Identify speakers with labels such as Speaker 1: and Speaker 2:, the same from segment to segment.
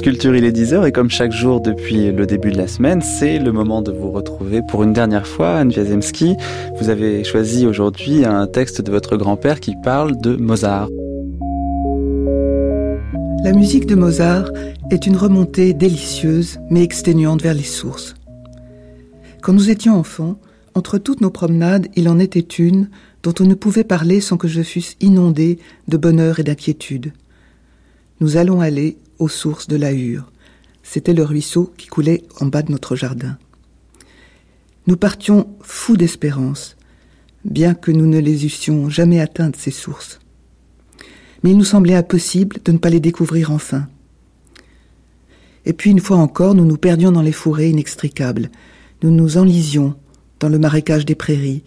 Speaker 1: Culture, il est 10h et comme chaque jour depuis le début de la semaine, c'est le moment de vous retrouver pour une dernière fois. Anne Wiazemski, vous avez choisi aujourd'hui un texte de votre grand-père qui parle de Mozart.
Speaker 2: La musique de Mozart est une remontée délicieuse mais exténuante vers les sources. Quand nous étions enfants, entre toutes nos promenades, il en était une dont on ne pouvait parler sans que je fusse inondé de bonheur et d'inquiétude. Nous allons aller aux sources de la Hure. C'était le ruisseau qui coulait en bas de notre jardin. Nous partions fous d'espérance, bien que nous ne les eussions jamais atteintes, ces sources. Mais il nous semblait impossible de ne pas les découvrir enfin. Et puis une fois encore, nous nous perdions dans les fourrés inextricables, nous nous enlisions dans le marécage des prairies,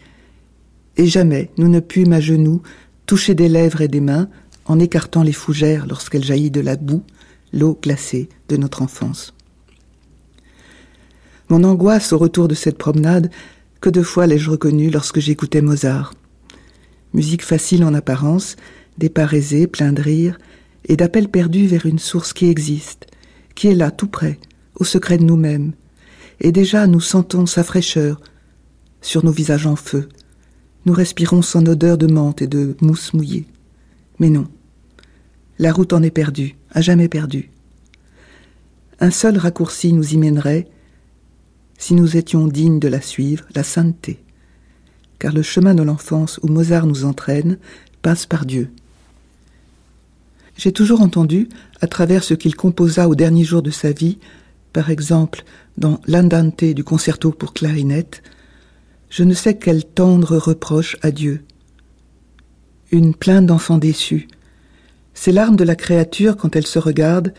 Speaker 2: et jamais nous ne pûmes à genoux toucher des lèvres et des mains en écartant les fougères lorsqu'elles jaillit de la boue, l'eau glacée de notre enfance. Mon angoisse au retour de cette promenade, que de fois l'ai-je reconnue lorsque j'écoutais Mozart. Musique facile en apparence, des pas aisés, pleins de rire, et d'appels perdus vers une source qui existe, qui est là, tout près, au secret de nous-mêmes. Et déjà nous sentons sa fraîcheur sur nos visages en feu. Nous respirons son odeur de menthe et de mousse mouillée. Mais non, la route en est perdue, à jamais perdue. Un seul raccourci nous y mènerait, si nous étions dignes de la suivre, la sainteté. Car le chemin de l'enfance où Mozart nous entraîne passe par Dieu. J'ai toujours entendu, à travers ce qu'il composa au dernier jour de sa vie, par exemple dans l'Andante du concerto pour clarinette, je ne sais quel tendre reproche à Dieu. Une plainte d'enfant déçu, c'est l'arme de la créature quand elle se regarde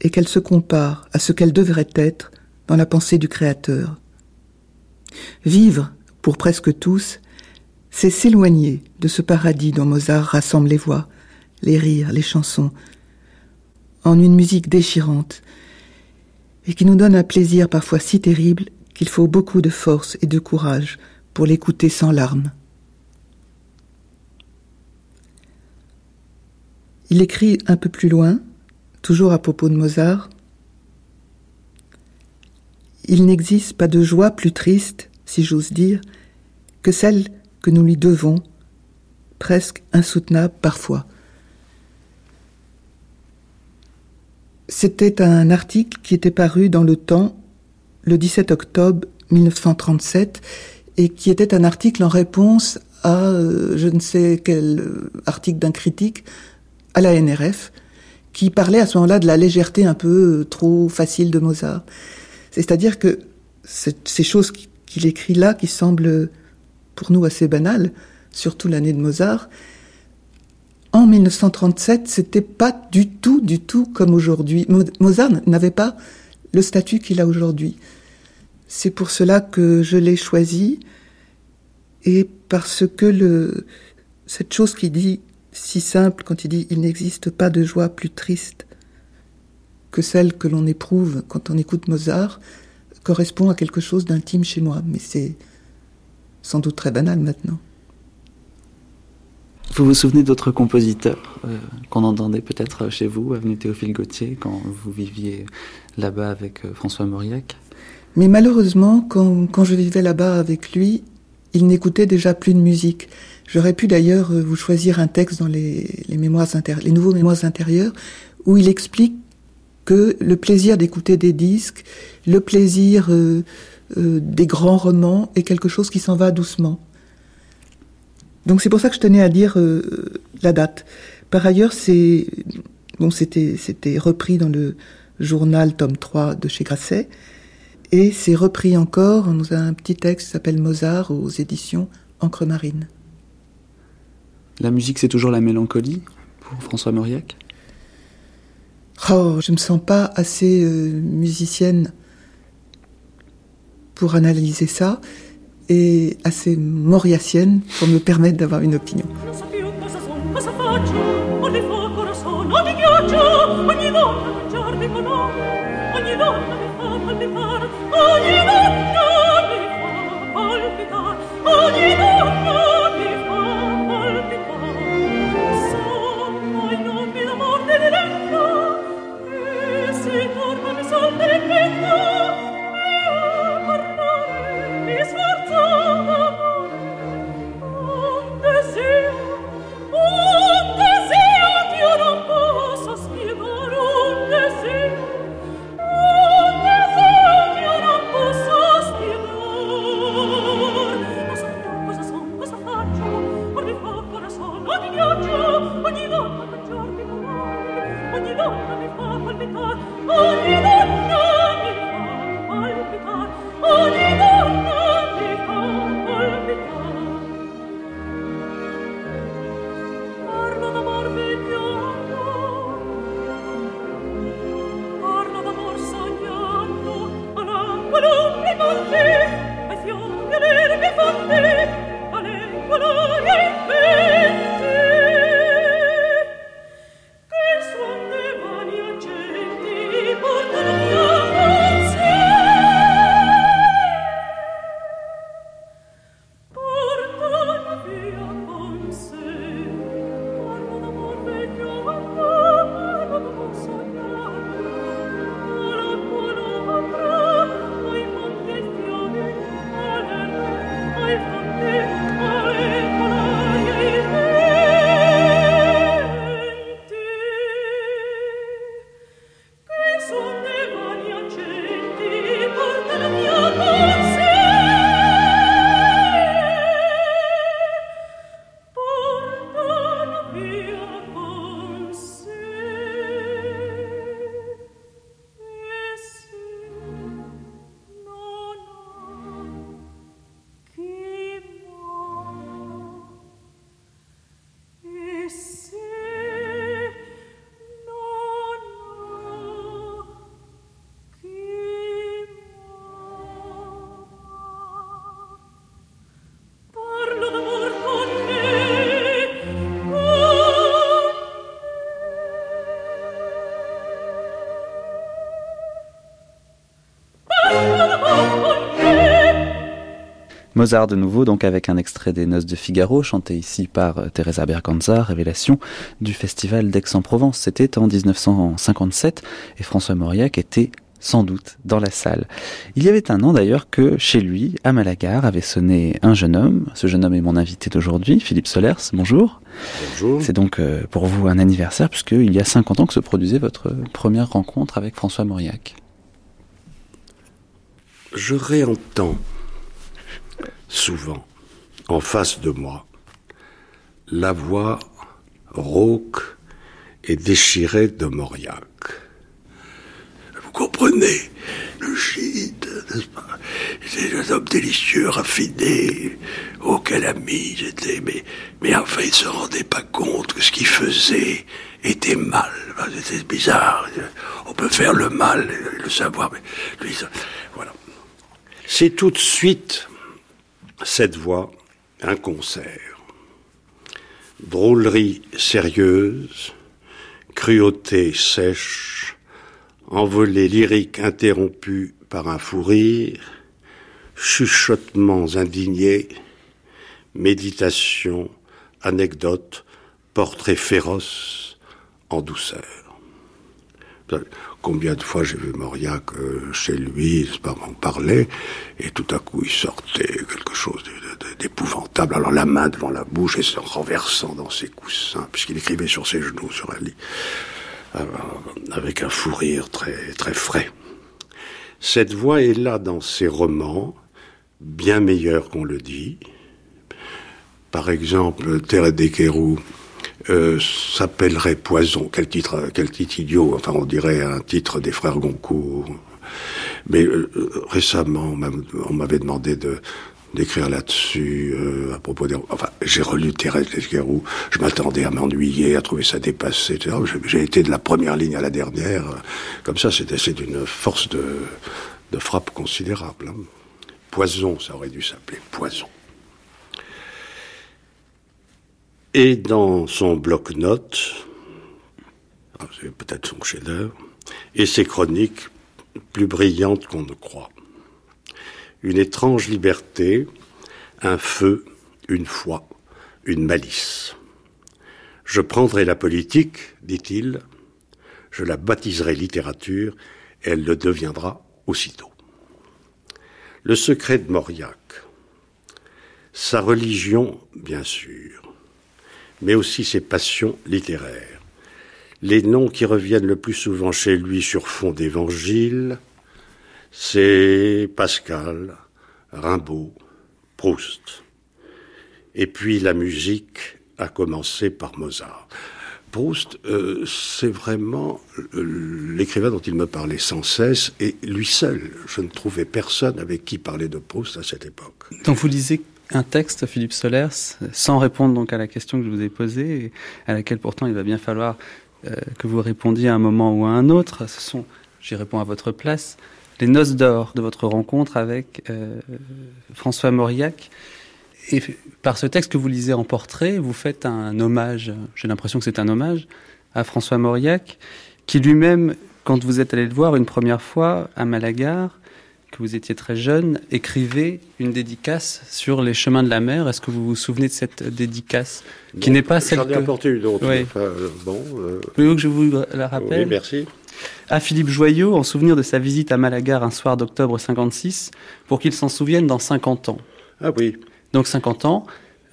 Speaker 2: et qu'elle se compare à ce qu'elle devrait être dans la pensée du Créateur. Vivre, pour presque tous, c'est s'éloigner de ce paradis dont Mozart rassemble les voix, les rires, les chansons, en une musique déchirante, et qui nous donne un plaisir parfois si terrible qu'il faut beaucoup de force et de courage pour l'écouter sans larmes. Il écrit un peu plus loin, toujours à propos de Mozart. Il n'existe pas de joie plus triste, si j'ose dire, que celle que nous lui devons, presque insoutenable parfois. C'était un article qui était paru dans le temps le 17 octobre 1937 et qui était un article en réponse à euh, je ne sais quel article d'un critique à la NRF, qui parlait à ce moment-là de la légèreté un peu euh, trop facile de Mozart. C'est-à-dire que ces choses qu'il écrit là, qui semblent pour nous assez banales, surtout l'année de Mozart, en 1937, c'était pas du tout, du tout comme aujourd'hui. Mozart n'avait pas le statut qu'il a aujourd'hui. C'est pour cela que je l'ai choisi et parce que cette chose qui dit si simple quand il dit il n'existe pas de joie plus triste que celle que l'on éprouve quand on écoute Mozart correspond à quelque chose d'intime chez moi, mais c'est sans doute très banal maintenant.
Speaker 1: Vous vous souvenez d'autres compositeurs euh, qu'on entendait peut-être chez vous, avenue Théophile Gautier, quand vous viviez là-bas avec euh, François Mauriac?
Speaker 2: Mais malheureusement, quand, quand je vivais là-bas avec lui, il n'écoutait déjà plus de musique. J'aurais pu d'ailleurs euh, vous choisir un texte dans les, mémoires les nouveaux mémoires intérieurs où il explique que le plaisir d'écouter des disques, le plaisir euh, euh, des grands romans est quelque chose qui s'en va doucement. Donc c'est pour ça que je tenais à dire la date. Par ailleurs, c'est bon, c'était c'était repris dans le journal tome 3 de chez Grasset et c'est repris encore dans un petit texte qui s'appelle Mozart aux éditions Encre Marine.
Speaker 1: La musique, c'est toujours la mélancolie pour François Mauriac?
Speaker 2: Oh, je ne me sens pas assez euh, musicienne pour analyser ça et assez mauriacienne pour me permettre d'avoir une opinion. with you.
Speaker 1: Mozart de nouveau, donc avec un extrait des Noces de Figaro, chanté ici par euh, Teresa Berganza, révélation du Festival d'Aix-en-Provence. C'était en 1957 et François Mauriac était sans doute dans la salle. Il y avait un an d'ailleurs que chez lui, à Malagar, avait sonné un jeune homme. Ce jeune homme est mon invité d'aujourd'hui, Philippe Solers. Bonjour.
Speaker 3: Bonjour.
Speaker 1: C'est donc euh, pour vous un anniversaire puisqu'il y a 50 ans que se produisait votre première rencontre avec François Mauriac.
Speaker 3: Je réentends souvent en face de moi la voix rauque et déchirée de Mauriac. Vous comprenez Le gîte, n'est-ce pas? C'est un homme délicieux, raffiné. Oh, quel ami j'étais. Mais, mais enfin, il se rendait pas compte que ce qu'il faisait était mal. C'était bizarre. On peut faire le mal le savoir, mais lui, voilà. C'est tout de suite cette voix, un concert. Drôlerie sérieuse, cruauté sèche, envolée lyrique interrompue par un fou rire, chuchotements indignés, méditation, anecdote, portrait féroce en douceur. Combien de fois j'ai vu Mauriac chez lui, on parlait, et tout à coup il sortait quelque chose d'épouvantable, alors la main devant la bouche et se renversant dans ses coussins, puisqu'il écrivait sur ses genoux sur un lit, euh, avec un fou rire très, très frais. Cette voix est là dans ses romans, bien meilleure qu'on le dit. Par exemple, Terre des Kérou, euh, s'appellerait Poison. Quel titre, quel titre idiot. Enfin, on dirait un titre des frères Goncourt. Mais euh, récemment, on m'avait demandé de d'écrire là-dessus à propos des... Enfin, j'ai relu Thérèse Lesguerou, je m'attendais à m'ennuyer, à trouver ça dépassé. J'ai été de la première ligne à la dernière. Comme ça, c'était c'est d'une force de, de frappe considérable. Hein. Poison, ça aurait dû s'appeler Poison. Et dans son bloc-notes, ah, c'est peut-être son chef-d'œuvre, et ses chroniques plus brillantes qu'on ne croit. Une étrange liberté, un feu, une foi, une malice. Je prendrai la politique, dit-il, je la baptiserai littérature, elle le deviendra aussitôt. Le secret de Mauriac, sa religion, bien sûr, mais aussi ses passions littéraires. Les noms qui reviennent le plus souvent chez lui sur fond d'évangile, c'est Pascal, Rimbaud, Proust. Et puis la musique a commencé par Mozart. Proust, euh, c'est vraiment euh, l'écrivain dont il me parlait sans cesse, et lui seul. Je ne trouvais personne avec qui parler de Proust à cette époque.
Speaker 1: Vous un texte, Philippe Solers, sans répondre donc à la question que je vous ai posée, à laquelle pourtant il va bien falloir euh, que vous répondiez à un moment ou à un autre. Ce sont, j'y réponds à votre place, les noces d'or de votre rencontre avec François Mauriac. Et par ce texte que vous lisez en portrait, vous faites un hommage, j'ai l'impression que c'est un hommage, à François Mauriac, qui lui-même, quand vous êtes allé le voir une première fois à Malagar, que vous étiez très jeune, écrivait une dédicace sur les chemins de la mer. Est-ce que vous vous souvenez de cette dédicace qui n'est pas celle
Speaker 3: ai apporté une autre.
Speaker 1: Oui.
Speaker 3: Enfin, euh, bon, euh,
Speaker 1: que je vous la rappelle?
Speaker 3: oui, merci.
Speaker 1: À Philippe Joyot, en souvenir de sa visite à Malagar un soir d'octobre 56, pour qu'il s'en souvienne dans 50 ans.
Speaker 3: Ah oui.
Speaker 1: Donc 50 ans,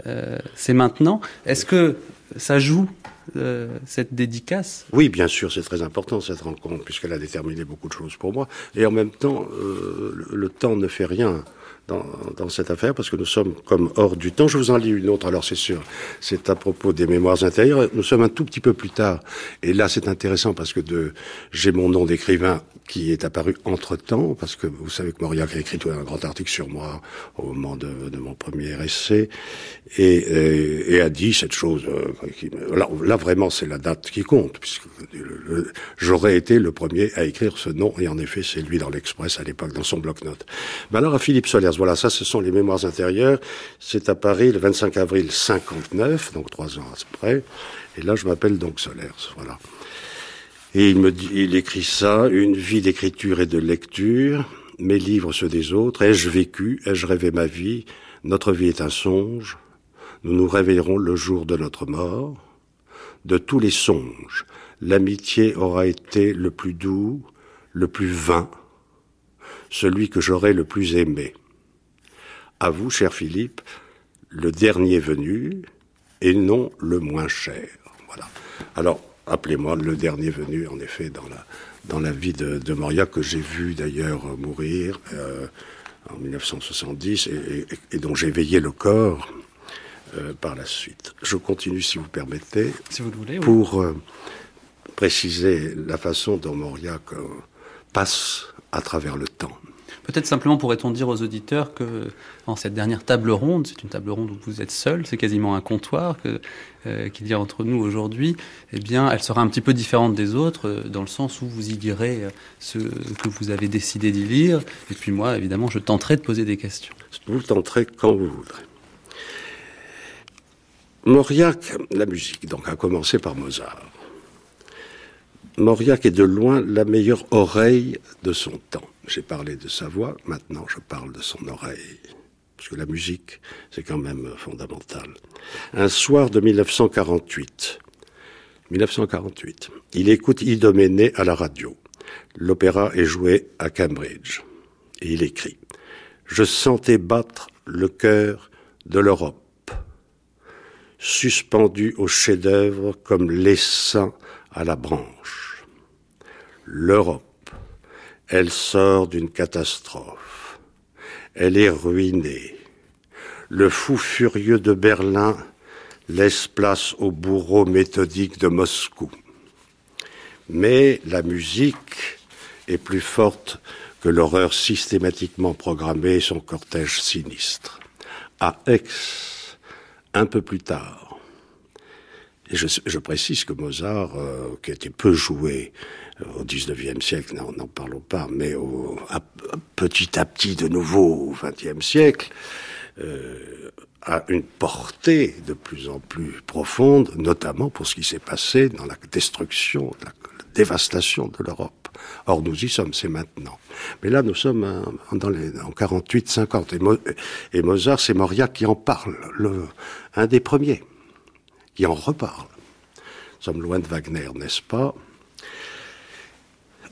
Speaker 1: euh, c'est maintenant. Est-ce que ça joue euh, cette dédicace?
Speaker 3: Oui, bien sûr, c'est très important cette rencontre, puisqu'elle a déterminé beaucoup de choses pour moi. Et en même temps, euh, le, temps ne fait rien dans, dans, cette affaire, parce que nous sommes comme hors du temps. Je vous en lis une autre, alors c'est sûr, c'est à propos des mémoires intérieures. Nous sommes un tout petit peu plus tard, et là c'est intéressant parce que j'ai mon nom d'écrivain qui est apparu entre-temps, parce que vous savez que Mauriac a écrit un grand article sur moi au moment de, de mon premier essai, et, et, et, a dit cette chose, euh, qui, là, là, vraiment c'est la date qui compte, puisque j'aurais été le premier à écrire ce nom, et en effet c'est lui dans l'Express à l'époque, dans son bloc-notes. Ben alors à Philippe Solers, voilà, ça ce sont les mémoires intérieures, c'est à Paris le 25 avril 59, donc trois ans après, et là je m'appelle donc Solers, voilà. Et il me dit, il écrit ça, une vie d'écriture et de lecture, mes livres ceux des autres, ai-je vécu, ai-je rêvé ma vie, notre vie est un songe, nous nous réveillerons le jour de notre mort, de tous les songes, l'amitié aura été le plus doux, le plus vain, celui que j'aurai le plus aimé. À vous, cher Philippe, le dernier venu, et non le moins cher. Voilà. Alors, appelez-moi le dernier venu, en effet, dans la, dans la vie de, de Moria, que j'ai vu d'ailleurs mourir euh, en 1970 et, et, et dont j'ai veillé le corps euh, par la suite. Je continue, si vous permettez,
Speaker 1: si vous le voulez,
Speaker 3: pour euh, préciser la façon dont euh, passe à travers le temps.
Speaker 1: Peut-être simplement pourrait-on dire aux auditeurs que en cette dernière table ronde, c'est une table ronde où vous êtes seul, c'est quasiment un comptoir euh, qu'il y a entre nous aujourd'hui. Eh bien, elle sera un petit peu différente des autres euh, dans le sens où vous y lirez euh, ce que vous avez décidé d'y lire, et puis moi, évidemment, je tenterai de poser des questions.
Speaker 3: Vous tenterez quand vous voudrez. Mauriac, la musique, donc, a commencé par Mozart. Mauriac est de loin la meilleure oreille de son temps. J'ai parlé de sa voix, maintenant je parle de son oreille. Parce que la musique, c'est quand même fondamental. Un soir de 1948, 1948, il écoute Idoménée à la radio. L'opéra est joué à Cambridge. Et il écrit Je sentais battre le cœur de l'Europe, suspendu au chef-d'œuvre comme l'essaim à la branche. L'Europe elle sort d'une catastrophe. Elle est ruinée. Le fou furieux de Berlin laisse place au bourreau méthodique de Moscou. Mais la musique est plus forte que l'horreur systématiquement programmée et son cortège sinistre. À Aix, un peu plus tard, et je, précise que Mozart, euh, qui était peu joué au XIXe siècle, n'en parlons pas, mais au, petit à petit de nouveau au XXe siècle, euh, a une portée de plus en plus profonde, notamment pour ce qui s'est passé dans la destruction, la, la dévastation de l'Europe. Or, nous y sommes, c'est maintenant. Mais là, nous sommes en, dans les, en 48-50. Et, Mo, et Mozart, c'est Mauriac qui en parle, le, un des premiers, qui en reparle. Nous sommes loin de Wagner, n'est-ce pas?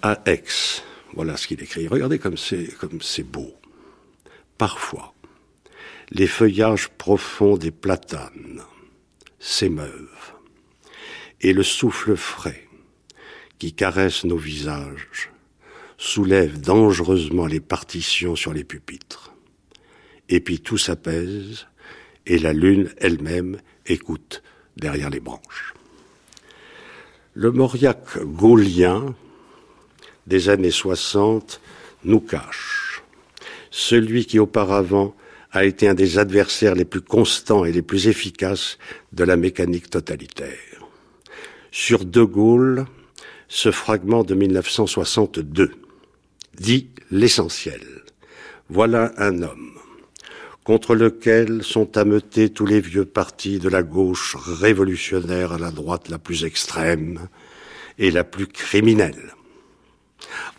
Speaker 3: À Aix. Voilà ce qu'il écrit. Regardez comme c'est, comme c'est beau. Parfois, les feuillages profonds des platanes s'émeuvent, et le souffle frais qui caresse nos visages soulève dangereusement les partitions sur les pupitres. Et puis tout s'apaise, et la lune elle-même écoute derrière les branches. Le Mauriac gaulien des années 60 nous cache. Celui qui auparavant a été un des adversaires les plus constants et les plus efficaces de la mécanique totalitaire. Sur De Gaulle, ce fragment de 1962 dit l'essentiel. Voilà un homme contre lequel sont ameutés tous les vieux partis de la gauche révolutionnaire à la droite la plus extrême et la plus criminelle.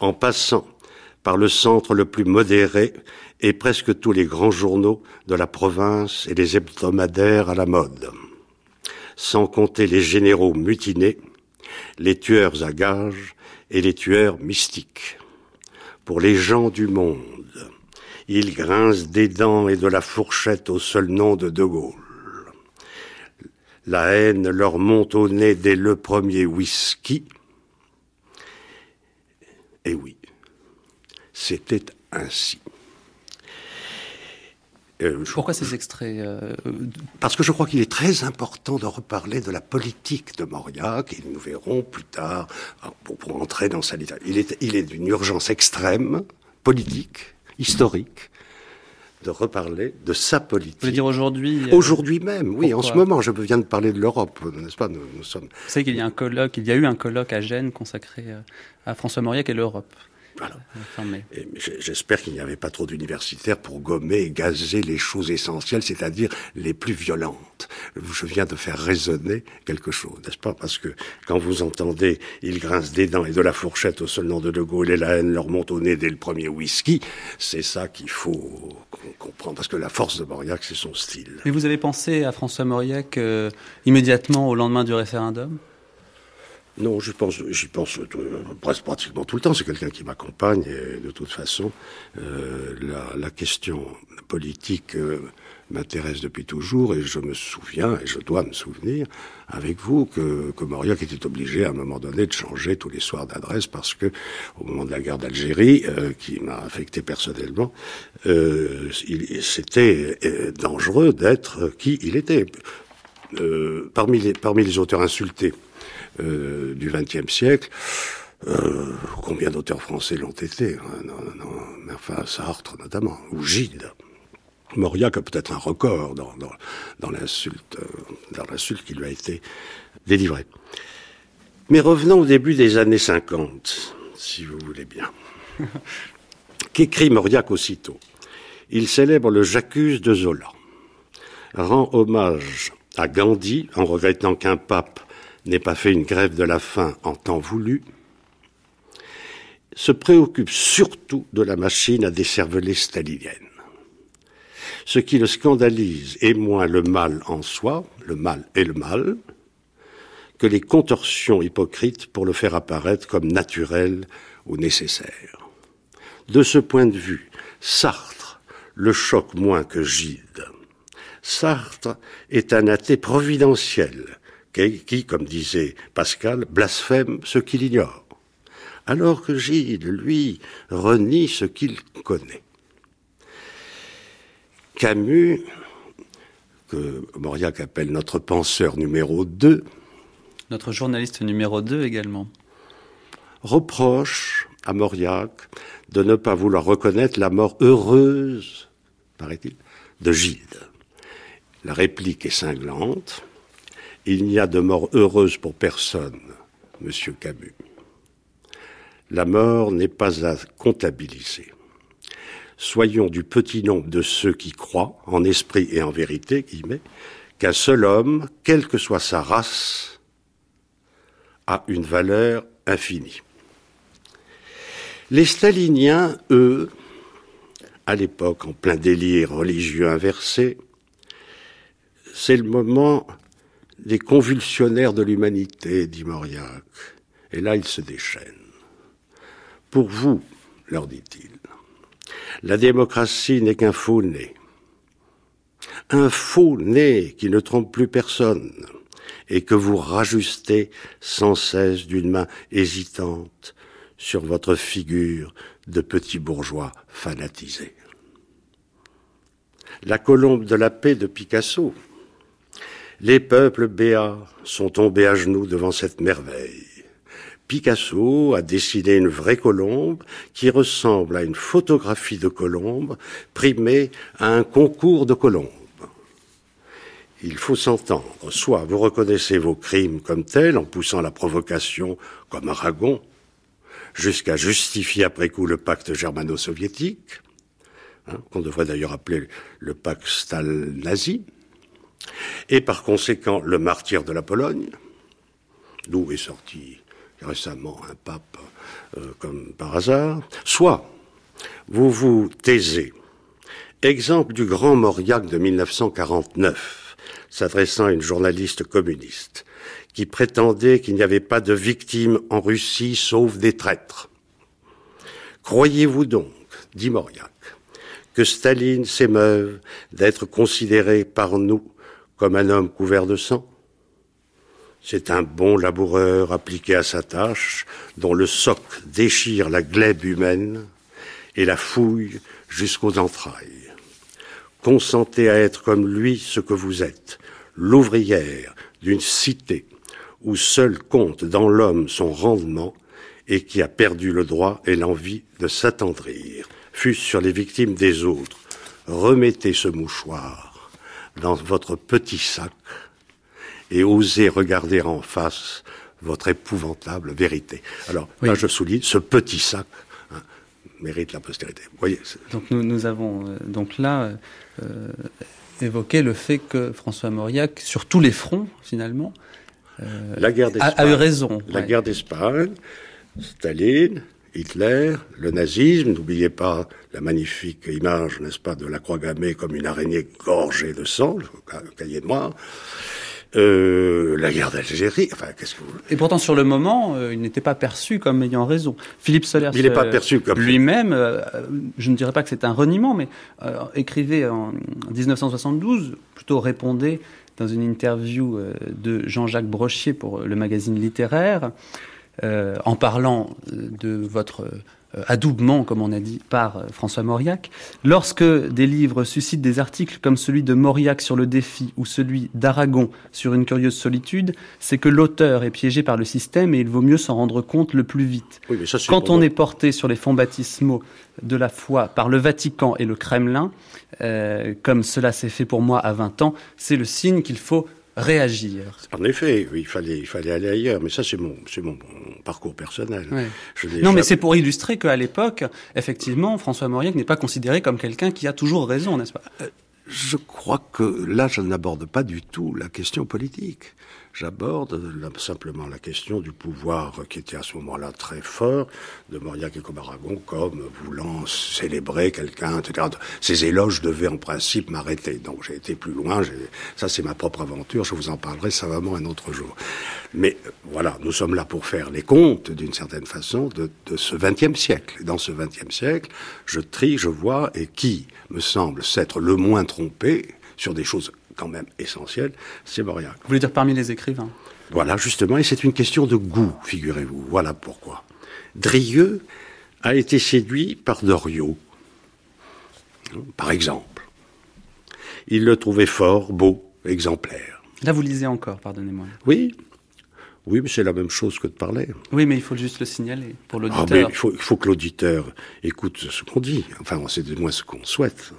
Speaker 3: En passant par le centre le plus modéré et presque tous les grands journaux de la province et les hebdomadaires à la mode. Sans compter les généraux mutinés, les tueurs à gages et les tueurs mystiques. Pour les gens du monde, ils grincent des dents et de la fourchette au seul nom de De Gaulle. La haine leur monte au nez dès le premier whisky. Et oui, c'était ainsi.
Speaker 1: Euh, Pourquoi ces extraits euh,
Speaker 3: Parce que je crois qu'il est très important de reparler de la politique de Mauriac, et nous verrons plus tard, pour, pour entrer dans sa littérature. Il est, il est d'une urgence extrême, politique, historique, de reparler de sa politique. Vous
Speaker 1: voulez dire aujourd'hui
Speaker 3: euh, Aujourd'hui même, oui. En ce moment, je viens de parler de l'Europe, n'est-ce pas? Nous, nous, sommes.
Speaker 1: Vous savez qu'il y a un colloque, il y a eu un colloque à Gênes consacré à François Mauriac et l'Europe.
Speaker 3: Voilà. J'espère qu'il n'y avait pas trop d'universitaires pour gommer et gazer les choses essentielles, c'est-à-dire les plus violentes. Je viens de faire résonner quelque chose, n'est-ce pas? Parce que quand vous entendez « il grince des dents et de la fourchette au seul nom de De Gaulle et la haine leur monte au nez dès le premier whisky », c'est ça qu'il faut comprendre, parce que la force de Mauriac, c'est son style.
Speaker 1: Mais vous avez pensé à François Mauriac euh, immédiatement au lendemain du référendum?
Speaker 3: Non, je pense, j'y pense presque pratiquement tout le temps. C'est quelqu'un qui m'accompagne et de toute façon, euh, la, la, question politique euh, m'intéresse depuis toujours et je me souviens et je dois me souvenir avec vous que, que Mauriac était obligé à un moment donné de changer tous les soirs d'adresse parce que au moment de la guerre d'Algérie, euh, qui m'a affecté personnellement, euh, c'était euh, dangereux d'être qui il était. Euh, parmi les parmi les auteurs insultés euh, du XXe siècle. Euh, combien d'auteurs français l'ont été hein, non, non, Enfin, Sartre notamment, ou Gide. Mauriac a peut-être un record dans, dans, dans l'insulte, euh, dans l'insulte qui lui a été délivrée. Mais revenons au début des années 50, si vous voulez bien. Qu'écrit Mauriac aussitôt? Il célèbre le J'accuse de Zola, rend hommage à Gandhi en regrettant qu'un pape n'ait pas fait une grève de la faim en temps voulu, se préoccupe surtout de la machine à décerveler stalinienne. Ce qui le scandalise est moins le mal en soi, le mal et le mal, que les contorsions hypocrites pour le faire apparaître comme naturel ou nécessaire. De ce point de vue, Sartre le choque moins que Gide. Sartre est un athée providentiel qui, comme disait Pascal, blasphème ce qu'il ignore, alors que Gide, lui, renie ce qu'il connaît. Camus, que Mauriac appelle notre penseur numéro 2,
Speaker 1: notre journaliste numéro 2 également,
Speaker 3: reproche à Mauriac de ne pas vouloir reconnaître la mort heureuse, paraît-il, de Gide. La réplique est cinglante. Il n'y a de mort heureuse pour personne, monsieur Camus. La mort n'est pas à comptabiliser. Soyons du petit nombre de ceux qui croient, en esprit et en vérité, qu'un seul homme, quelle que soit sa race, a une valeur infinie. Les staliniens, eux, à l'époque en plein délire religieux inversé, c'est le moment les convulsionnaires de l'humanité, dit Mauriac. Et là, il se déchaîne. Pour vous, leur dit-il. La démocratie n'est qu'un faux né. Un faux né qui ne trompe plus personne et que vous rajustez sans cesse d'une main hésitante sur votre figure de petit bourgeois fanatisé. La colombe de la paix de Picasso. Les peuples béats sont tombés à genoux devant cette merveille. Picasso a dessiné une vraie colombe qui ressemble à une photographie de colombe primée à un concours de colombes. Il faut s'entendre. Soit vous reconnaissez vos crimes comme tels en poussant la provocation comme Aragon, jusqu'à justifier après coup le pacte germano-soviétique, hein, qu'on devrait d'ailleurs appeler le pacte Stal-Nazi, et par conséquent le martyr de la Pologne, d'où est sorti récemment un pape euh, comme par hasard, soit vous vous taisez. Exemple du grand Mauriac de 1949 s'adressant à une journaliste communiste, qui prétendait qu'il n'y avait pas de victimes en Russie sauf des traîtres. Croyez-vous donc, dit Mauriac, que Staline s'émeuve d'être considéré par nous comme un homme couvert de sang C'est un bon laboureur appliqué à sa tâche, dont le soc déchire la glèbe humaine et la fouille jusqu'aux entrailles. Consentez à être comme lui ce que vous êtes, l'ouvrière d'une cité où seul compte dans l'homme son rendement et qui a perdu le droit et l'envie de s'attendrir. Fût sur les victimes des autres, remettez ce mouchoir dans votre petit sac et osez regarder en face votre épouvantable vérité. Alors là, je souligne ce petit sac mérite la postérité. voyez.
Speaker 1: Donc nous, nous avons euh, donc là euh, évoqué le fait que François Mauriac, sur tous les fronts finalement,
Speaker 3: euh, la guerre
Speaker 1: a, eu raison.
Speaker 3: La guerre d'Espagne, Staline, Hitler, le nazisme, n'oubliez pas la magnifique image, n'est-ce pas, de la croix gammée comme une araignée gorgée de sang, le cahier de moi. Euh, la guerre d'Algérie. Enfin, qu'est-ce que vous...
Speaker 1: Et pourtant, sur le moment, euh, il n'était pas perçu comme ayant raison. Philippe Soler,
Speaker 3: il n'est pas perçu comme
Speaker 1: lui-même. Euh, je ne dirais pas que c'est un reniement, mais écrivait en 1972, plutôt répondait dans une interview de Jean-Jacques Brochier pour le magazine littéraire, en parlant de votre euh, adoubement, comme on a dit, par euh, François Mauriac. Lorsque des livres suscitent des articles comme celui de Mauriac sur le défi ou celui d'Aragon sur une curieuse solitude, c'est que l'auteur est piégé par le système et il vaut mieux s'en rendre compte le plus vite. Quand on est porté sur les fonds baptismaux de la foi par le Vatican et le Kremlin, euh, comme cela s'est fait pour moi à 20 ans, c'est le signe qu'il faut réagir.
Speaker 3: En effet, il fallait, il fallait aller ailleurs, mais ça c'est mon, c'est mon, parcours personnel.
Speaker 1: non, mais c'est pour illustrer qu'à l'époque, effectivement, François Mauriac n'est pas considéré comme quelqu'un qui a toujours raison, n'est-ce pas? Euh,
Speaker 3: Je crois que là, je n'aborde pas du tout la question politique. J'aborde simplement la question du pouvoir qui était à ce moment-là très fort de Mauriac et Comaragon comme voulant célébrer quelqu'un, etc. Ces éloges devaient en principe m'arrêter. Donc j'ai été plus loin. Ça, c'est ma propre aventure. Je vous en parlerai savamment un autre jour. Mais voilà, nous sommes là pour faire les comptes, d'une certaine façon, de, de ce XXe siècle. Dans ce XXe siècle, je trie, je vois, et qui me semble s'être le moins trompé sur des choses quand même essentiel, c'est Mauriac.
Speaker 1: Vous voulez dire parmi les écrivains?
Speaker 3: Voilà, justement, et c'est une question de goût, figurez-vous. Voilà pourquoi. Drieux a été séduit par Doriot, par exemple. Il le trouvait fort, beau, exemplaire.
Speaker 1: Là, vous lisez encore, pardonnez-moi.
Speaker 3: Oui, oui, mais c'est la même chose que de parler.
Speaker 1: Oui, mais il faut juste le signaler pour ah,
Speaker 3: l'auditeur. il, faut, il faut que l'auditeur écoute ce qu'on dit. Enfin, c'est du moins ce qu'on souhaite.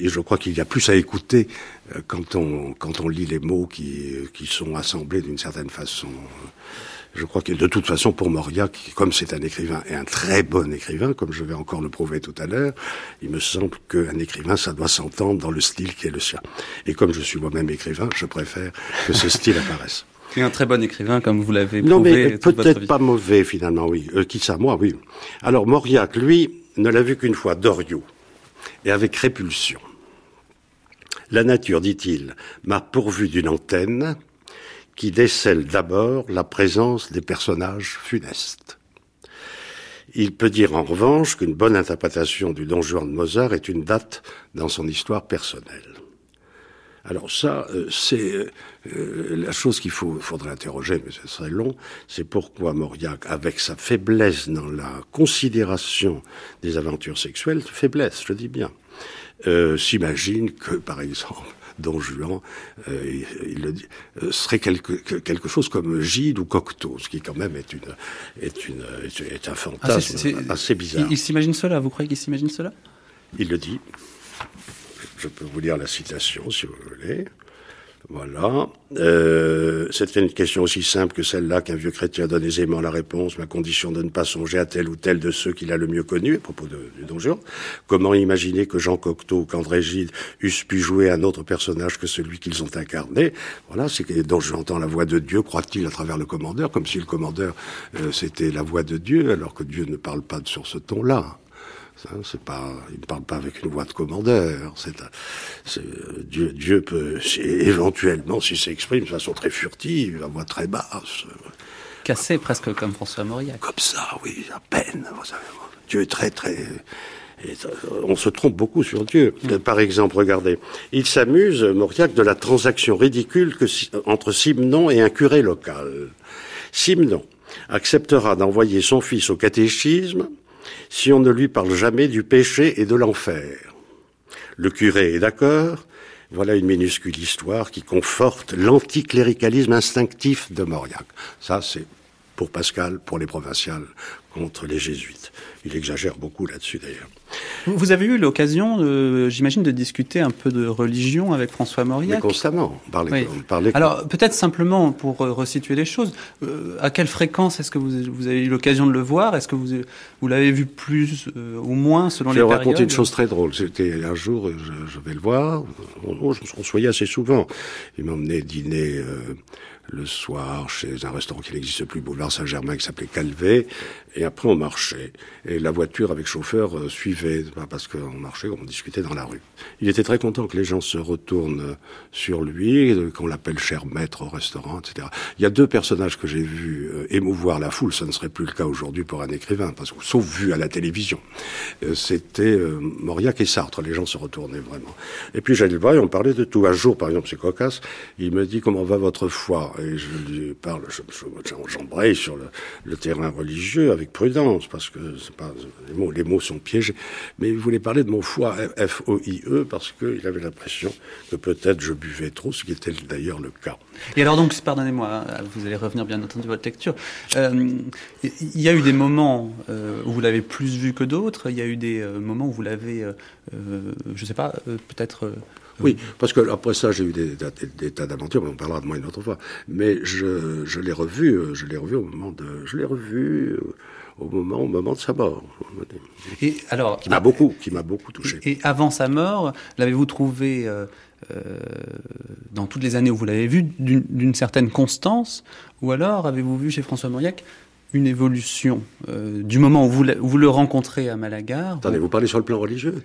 Speaker 3: Et je crois qu'il y a plus à écouter euh, quand on, quand on lit les mots qui, qui sont assemblés d'une certaine façon. Je crois que de toute façon, pour Moria, comme c'est un écrivain et un très bon écrivain, comme je vais encore le prouver tout à l'heure, il me semble qu'un écrivain, ça doit s'entendre dans le style qui est le sien. Et comme je suis moi-même écrivain, je préfère que ce style apparaisse.
Speaker 1: Et un très bon écrivain, comme vous l'avez prouvé.
Speaker 3: Non, mais peut-être pas mauvais finalement, oui. Euh, qui ça, moi, oui. Alors Mauriac, lui, ne l'a vu qu'une fois, Doriot et avec répulsion. La nature, dit-il, m'a pourvu d'une antenne qui décèle d'abord la présence des personnages funestes. Il peut dire en revanche qu'une bonne interprétation du Don Juan de Mozart est une date dans son histoire personnelle. Alors ça, euh, c'est euh, euh, la chose qu'il faudrait interroger, mais ce serait long. C'est pourquoi Mauriac, avec sa faiblesse dans la considération des aventures sexuelles, faiblesse, je dis bien, s'imagine que, par exemple, Don Juan, il, serait quelque, quelque chose comme Gide ou Cocteau, ce qui quand même est une est une est un ah, fantasme assez bizarre.
Speaker 1: il s'imagine cela Vous croyez qu'il s'imagine cela?
Speaker 3: Il le dit. Je peux vous lire la citation si vous voulez. Voilà. Euh, C'était une question aussi simple que celle-là qu'un vieux chrétien donne aisément la réponse, ma condition de ne pas songer à tel ou tel de ceux qu'il a le mieux connu, à propos de, du donjon. Comment imaginer que Jean Cocteau ou qu'André Gide eussent pu jouer un autre personnage que celui qu'ils ont incarné? Voilà, c'est dont j'entends la voix de Dieu, croit-il, à travers le commandeur, comme si le commandeur, euh, c'était la voix de Dieu, alors que Dieu ne parle pas sur ce ton-là. C'est pas, il ne parle pas avec une voix de commandeur. C'est, Dieu, Dieu peut éventuellement, s'il s'exprime de façon très furtive, à voix très basse.
Speaker 1: Cassé presque comme François Mauriac.
Speaker 3: Comme ça, oui, à peine. Dieu est très très. On se trompe beaucoup sur Dieu. Mm. Par exemple, regardez, il s'amuse, Mauriac, de la transaction ridicule que, entre Simon et un curé local. Simon acceptera d'envoyer son fils au catéchisme si on ne lui parle jamais du péché et de l'enfer. Le curé est d'accord, voilà une minuscule histoire qui conforte l'anticléricalisme instinctif de Mauriac. Ça, c'est pour Pascal, pour les provinciales, contre les jésuites. Il exagère beaucoup là-dessus d'ailleurs.
Speaker 1: Vous avez eu l'occasion, j'imagine, de discuter un peu de religion avec François Mauriac.
Speaker 3: Mais constamment. On
Speaker 1: Alors peut-être simplement pour euh, resituer les choses, euh, à quelle fréquence est-ce que vous, avez eu l'occasion de le voir? Est-ce que vous, vous l'avez vu plus euh, ou moins selon les périodes?
Speaker 3: Je vais raconter une chose très drôle. C'était un jour, je, vais le voir. On, on, se voyait assez souvent. Il m'emmenait dîner le soir chez un restaurant qui n'existe plus, boulevard Saint-Germain, qui s'appelait Calvé. Et après, on marchait. Et la voiture avec chauffeur euh, suivait, parce qu'on marchait, on discutait dans la rue. Il était très content que les gens se retournent sur lui, qu'on l'appelle cher maître au restaurant, etc. Il y a deux personnages que j'ai vus euh, émouvoir la foule. Ça ne serait plus le cas aujourd'hui pour un écrivain, parce que, sauf vu à la télévision. Euh, c'était Mauriac et Sartre. Les gens se retournaient vraiment. Et puis j'allais le voir et on parlait de tout. Un jour, par exemple, c'est cocasse. Il me dit comment va votre foi? Et je lui parle, j'embraye sur le, terrain religieux avec prudence, parce que les, mots, sont piégés. Mais il voulait parler de mon foie, F-O-I-E, parce qu'il avait l'impression que peut-être je buvais trop, ce qui était d'ailleurs le cas.
Speaker 1: Et alors donc, pardonnez-moi, vous allez revenir bien entendu à votre lecture. Euh, il y a eu des moments euh, où vous l'avez plus vu que d'autres. Il y a eu des euh, moments où vous l'avez, euh, je ne sais pas, peut-être
Speaker 3: oui, parce que après ça, j'ai eu des, tas d'aventures, mais on parlera de moi une autre fois. Mais je, je l'ai revu, euh, je l'ai revu au moment de, je l'ai revu euh, au moment, au moment de sa mort.
Speaker 1: Et alors,
Speaker 3: qui m'a beaucoup, qui m'a beaucoup touché.
Speaker 1: Et avant sa mort, l'avez-vous trouvé euh, dans toutes les années où vous l'avez vu d'une certaine constance, ou alors avez-vous vu chez François Mauriac une évolution du moment où vous, vous le rencontrez à Malaga
Speaker 3: Attendez, vous parlez sur le plan religieux?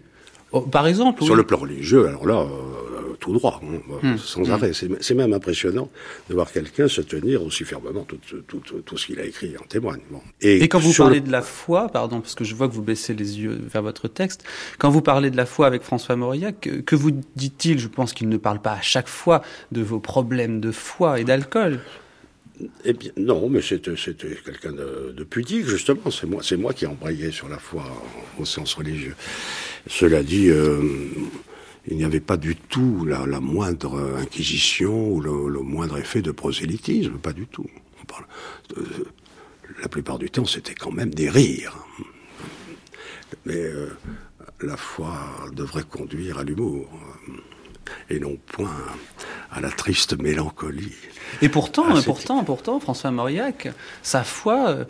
Speaker 1: Oh, par exemple
Speaker 3: Sur le plan religieux, alors là, euh, tout droit, hein, hmm. sans hmm. arrêt. C'est même impressionnant de voir quelqu'un se tenir aussi fermement, tout, tout, tout, ce qu'il a écrit en témoigne.
Speaker 1: Et, quand vous parlez de la foi, pardon, parce que je vois que vous baissez les yeux vers votre texte, quand vous parlez de la foi avec François Mauriac, que, que vous dit-il Je pense qu'il ne parle pas à chaque fois de vos problèmes de foi et d'alcool.
Speaker 3: Eh bien, non, mais c'était quelqu'un de, pudique, justement. C'est moi, moi qui embrayais sur la foi au sens religieux. Cela dit, euh, il n'y avait pas du tout la, moindre inquisition ou le, moindre effet de prosélytisme, pas du tout. la plupart du temps, c'était quand même des rires. Mais euh, la foi devrait conduire à l'humour et non point à la triste mélancolie.
Speaker 1: Et pourtant, ah, pourtant, pourtant, François Mauriac, sa foi euh,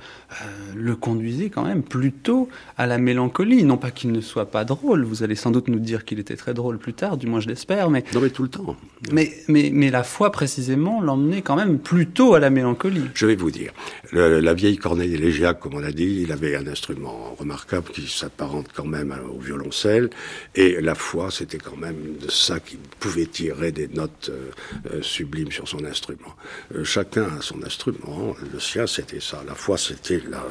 Speaker 1: le conduisait quand même plutôt à la mélancolie. Non pas qu'il ne soit pas drôle, vous allez sans doute nous dire qu'il était très drôle plus tard, du moins je l'espère, mais...
Speaker 3: Non mais tout le temps.
Speaker 1: Mais, mais, mais la foi précisément l'emmenait quand même plutôt à la mélancolie.
Speaker 3: Je vais vous dire, la vieille Corneille élégiaque, comme on l'a dit, il avait un instrument remarquable qui s'apparente quand même au violoncelle, et la foi, c'était quand même de ça qu'il pouvait tirer des notes euh, euh, sublimes sur son instrument. Euh, chacun a son instrument. Le sien, c'était ça. La foi, c'était la,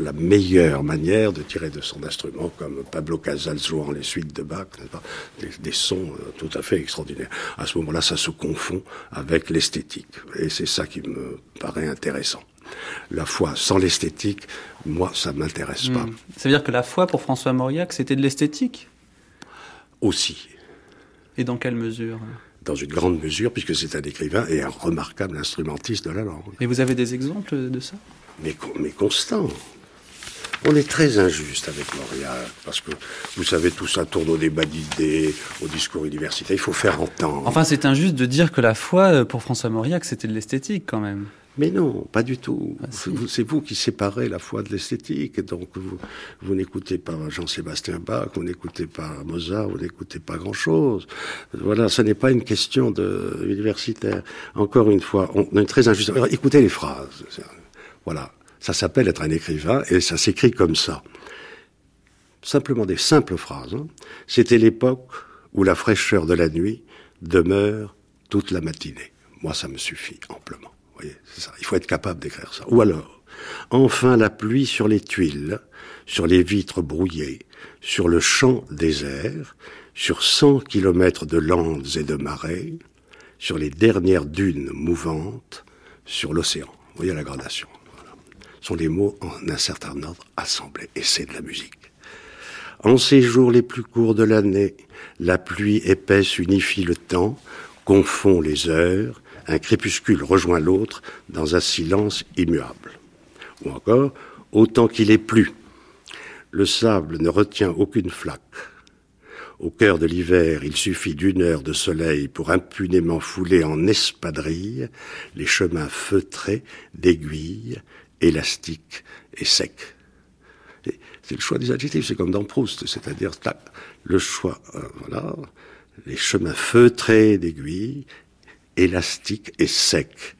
Speaker 3: la, meilleure manière de tirer de son instrument, comme Pablo Casals jouant les suites de Bach, des, des, sons tout à fait extraordinaires. À ce moment-là, ça se confond avec l'esthétique. Et c'est ça qui me paraît intéressant. La foi sans l'esthétique, moi, ça m'intéresse pas. Hmm.
Speaker 1: Ça veut dire que la foi, pour François Mauriac, c'était de l'esthétique?
Speaker 3: Aussi.
Speaker 1: Et dans quelle mesure
Speaker 3: dans une grande mesure, puisque c'est un écrivain et un remarquable instrumentiste de la langue.
Speaker 1: Et vous avez des exemples de ça?
Speaker 3: Mais, mais constant. On est très injuste avec Mauriac, parce que, vous savez, tout ça tourne au débat d'idées, au discours universitaire. Il faut faire entendre.
Speaker 1: Enfin, c'est injuste de dire que la foi, euh, pour François Mauriac, c'était de l'esthétique, quand même.
Speaker 3: Mais non, pas du tout. Ah, c'est vous qui séparez la foi de l'esthétique. Donc vous, vous n'écoutez pas Jean-Sébastien Bach, vous n'écoutez pas Mozart, vous n'écoutez pas grand-chose. Voilà, ce n'est pas une question de universitaire. Encore une fois, on est très injuste. écoutez les phrases. Voilà, ça s'appelle être un écrivain et ça s'écrit comme ça. Simplement des simples phrases. Hein. C'était l'époque où la fraîcheur de la nuit demeure toute la matinée. Moi, ça me suffit amplement. Il faut être capable d'écrire ça. Ou alors, enfin la pluie sur les tuiles, sur les vitres brouillées, sur le champ désert, sur cent kilomètres de landes et de marais, sur les dernières dunes mouvantes, sur l'océan. Vous voyez la gradation. Ce sont les mots en un certain ordre assemblés, et c'est de la musique. En ces jours les plus courts de l'année, la pluie épaisse unifie le temps, confond les heures, un crépuscule rejoint l'autre dans un silence immuable. Ou encore, autant qu'il est plu, le sable ne retient aucune flaque. Au cœur de l'hiver, il suffit d'une heure de soleil pour impunément fouler en espadrille les chemins feutrés d'aiguilles, élastiques et secs. C'est le choix des adjectifs, c'est comme dans Proust, c'est-à-dire le choix, euh, voilà, les chemins feutrés d'aiguilles, élastique et sec.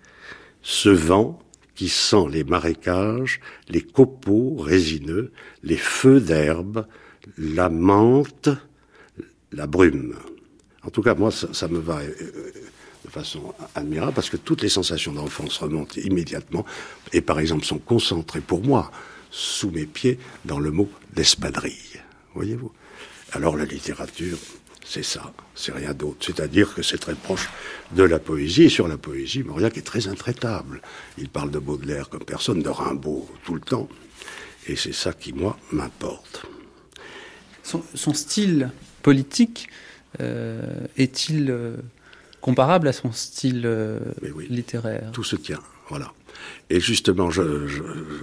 Speaker 3: Ce vent qui sent les marécages, les copeaux résineux, les feux d'herbe, la menthe, la brume. En tout cas, moi, ça, me va euh, de façon admirable parce que toutes les sensations d'enfance remontent immédiatement et, par exemple, sont concentrées pour moi sous mes pieds dans le mot d'espadrille. Voyez-vous? Alors la littérature, c'est ça, c'est rien d'autre. C'est-à-dire que c'est très proche de la poésie. Et sur la poésie, Mauriac est très intraitable. Il parle de Baudelaire comme personne, de Rimbaud tout le temps. Et c'est ça qui, moi, m'importe.
Speaker 1: Son, style politique euh, est-il euh, comparable à son style euh, littéraire?
Speaker 3: Tout se tient, voilà. Et justement,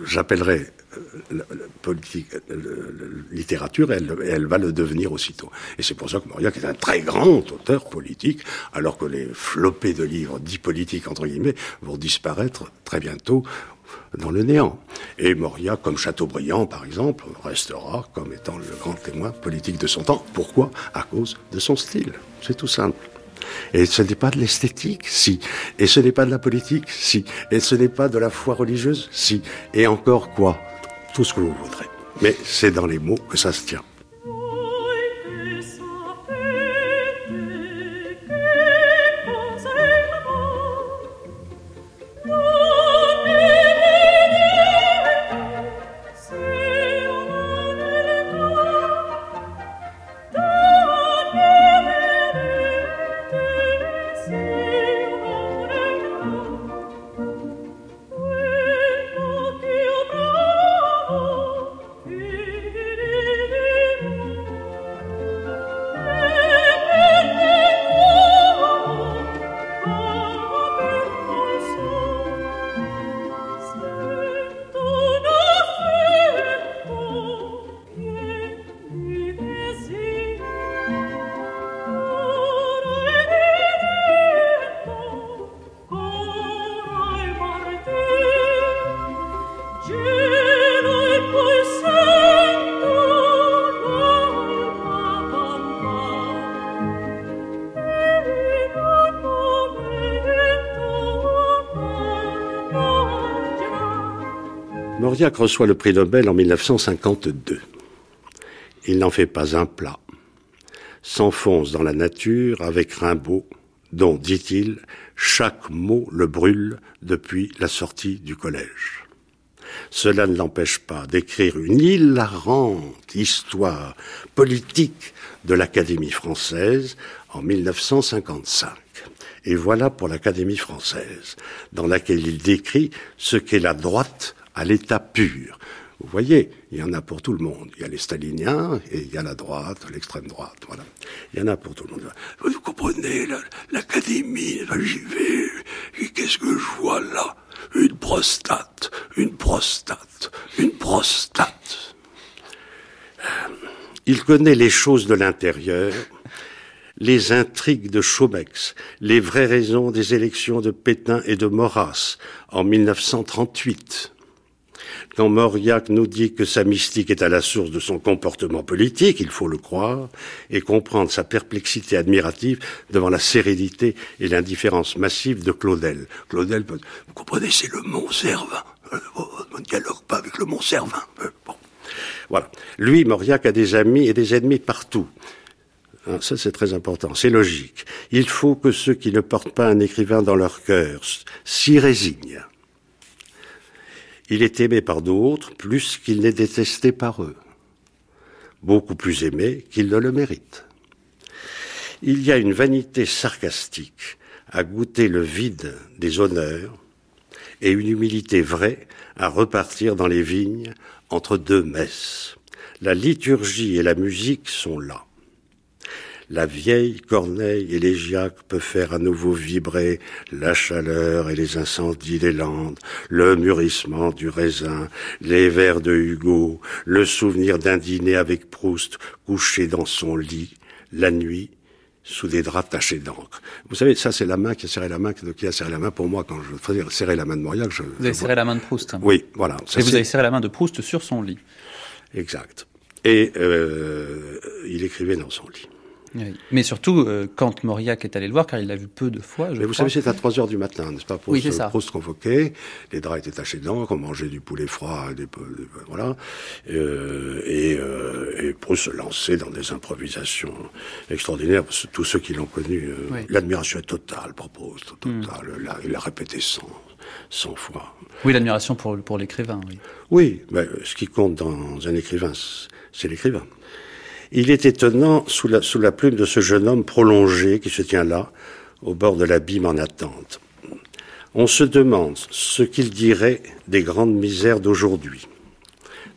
Speaker 3: j'appellerai la, politique, la, littérature, elle, elle va le devenir aussitôt. Et c'est pour ça que Mauriac est un très grand auteur politique, alors que les flopées de livres dits politiques, entre guillemets, vont disparaître très bientôt dans le néant. Et Mauriac, comme Chateaubriand, par exemple, restera comme étant le grand témoin politique de son temps. Pourquoi? À cause de son style. C'est tout simple. Et ce n'est pas de l'esthétique, si. Et ce n'est pas de la politique, si. Et ce n'est pas de la foi religieuse, si. Et encore quoi? Tout ce que vous voudrez. Mais c'est dans les mots que ça se tient. Reçoit le prix Nobel en 1952. Il n'en fait pas un plat. S'enfonce dans la nature avec Rimbaud, dont, dit-il, Chaque mot le brûle depuis la sortie du collège. Cela ne l'empêche pas d'écrire une hilarante histoire politique de l'Académie française en 1955. Et voilà pour l'Académie française, dans laquelle il décrit ce qu'est la droite à l'état pur. Vous voyez, il y en a pour tout le monde. Il y a les staliniens et il y a la droite, l'extrême droite. Voilà. Il y en a pour tout le monde. Vous comprenez, l'académie, j'y vais. Qu'est-ce que je vois là? Une prostate, une prostate, une prostate. Il connaît les choses de l'intérieur, les intrigues de Chaumex, les vraies raisons des élections de Pétain et de Maurras en 1938 quand Mauriac nous dit que sa mystique est à la source de son comportement politique, il faut le croire, et comprendre sa perplexité admirative devant la sérénité et l'indifférence massive de Claudel. Claudel, vous comprenez, c'est le Mont Servin. Euh, on ne dialogue pas avec le Mont Servin. Euh, bon. Voilà. Lui, Mauriac, a des amis et des ennemis partout. Hein, ça, c'est très important. C'est logique. Il faut que ceux qui ne portent pas un écrivain dans leur cœur s'y résignent. Il est aimé par d'autres plus qu'il n'est détesté par eux, beaucoup plus aimé qu'il ne le mérite. Il y a une vanité sarcastique à goûter le vide des honneurs et une humilité vraie à repartir dans les vignes entre deux messes. La liturgie et la musique sont là la vieille corneille élégiaque peut faire à nouveau vibrer la chaleur et les incendies des landes, le mûrissement du raisin, les vers de Hugo, le souvenir d'un dîner avec Proust couché dans son lit, la nuit, sous des draps tachés d'encre. Vous savez, ça c'est la main qui a serré la main, qui a serré la main pour moi quand je faisais serrer la main de Mauriac. Je,
Speaker 1: vous avez serré la main de Proust.
Speaker 3: Oui, voilà.
Speaker 1: et vous avez serré la main de Proust sur son lit.
Speaker 3: Exact. Et euh, il écrivait dans son lit.
Speaker 1: Mais surtout, euh, quand Mauriac est allé le voir, car il l'a vu peu de fois.
Speaker 3: Je Mais vous savez, c'est à 3 heures du matin, n'est-ce pas
Speaker 1: Oui, c'est ça.
Speaker 3: Proust convoqué, les draps étaient tachés d'encre, on mangeait du poulet froid, des, voilà. Euh, et, euh, et Proust se lançait dans des improvisations extraordinaires. Tous ceux qui l'ont connu, euh, l'admiration est totale pour Proust, totale. Hmm. il l'a répété 100, 100 fois.
Speaker 1: Oui, l'admiration pour, pour l'écrivain, oui.
Speaker 3: Oui, mais ce qui compte dans un écrivain, c'est l'écrivain. Il est étonnant, sous la, plume de ce jeune homme prolongé qui se tient là, au bord de l'abîme en attente. On se demande ce qu'il dirait des grandes misères d'aujourd'hui,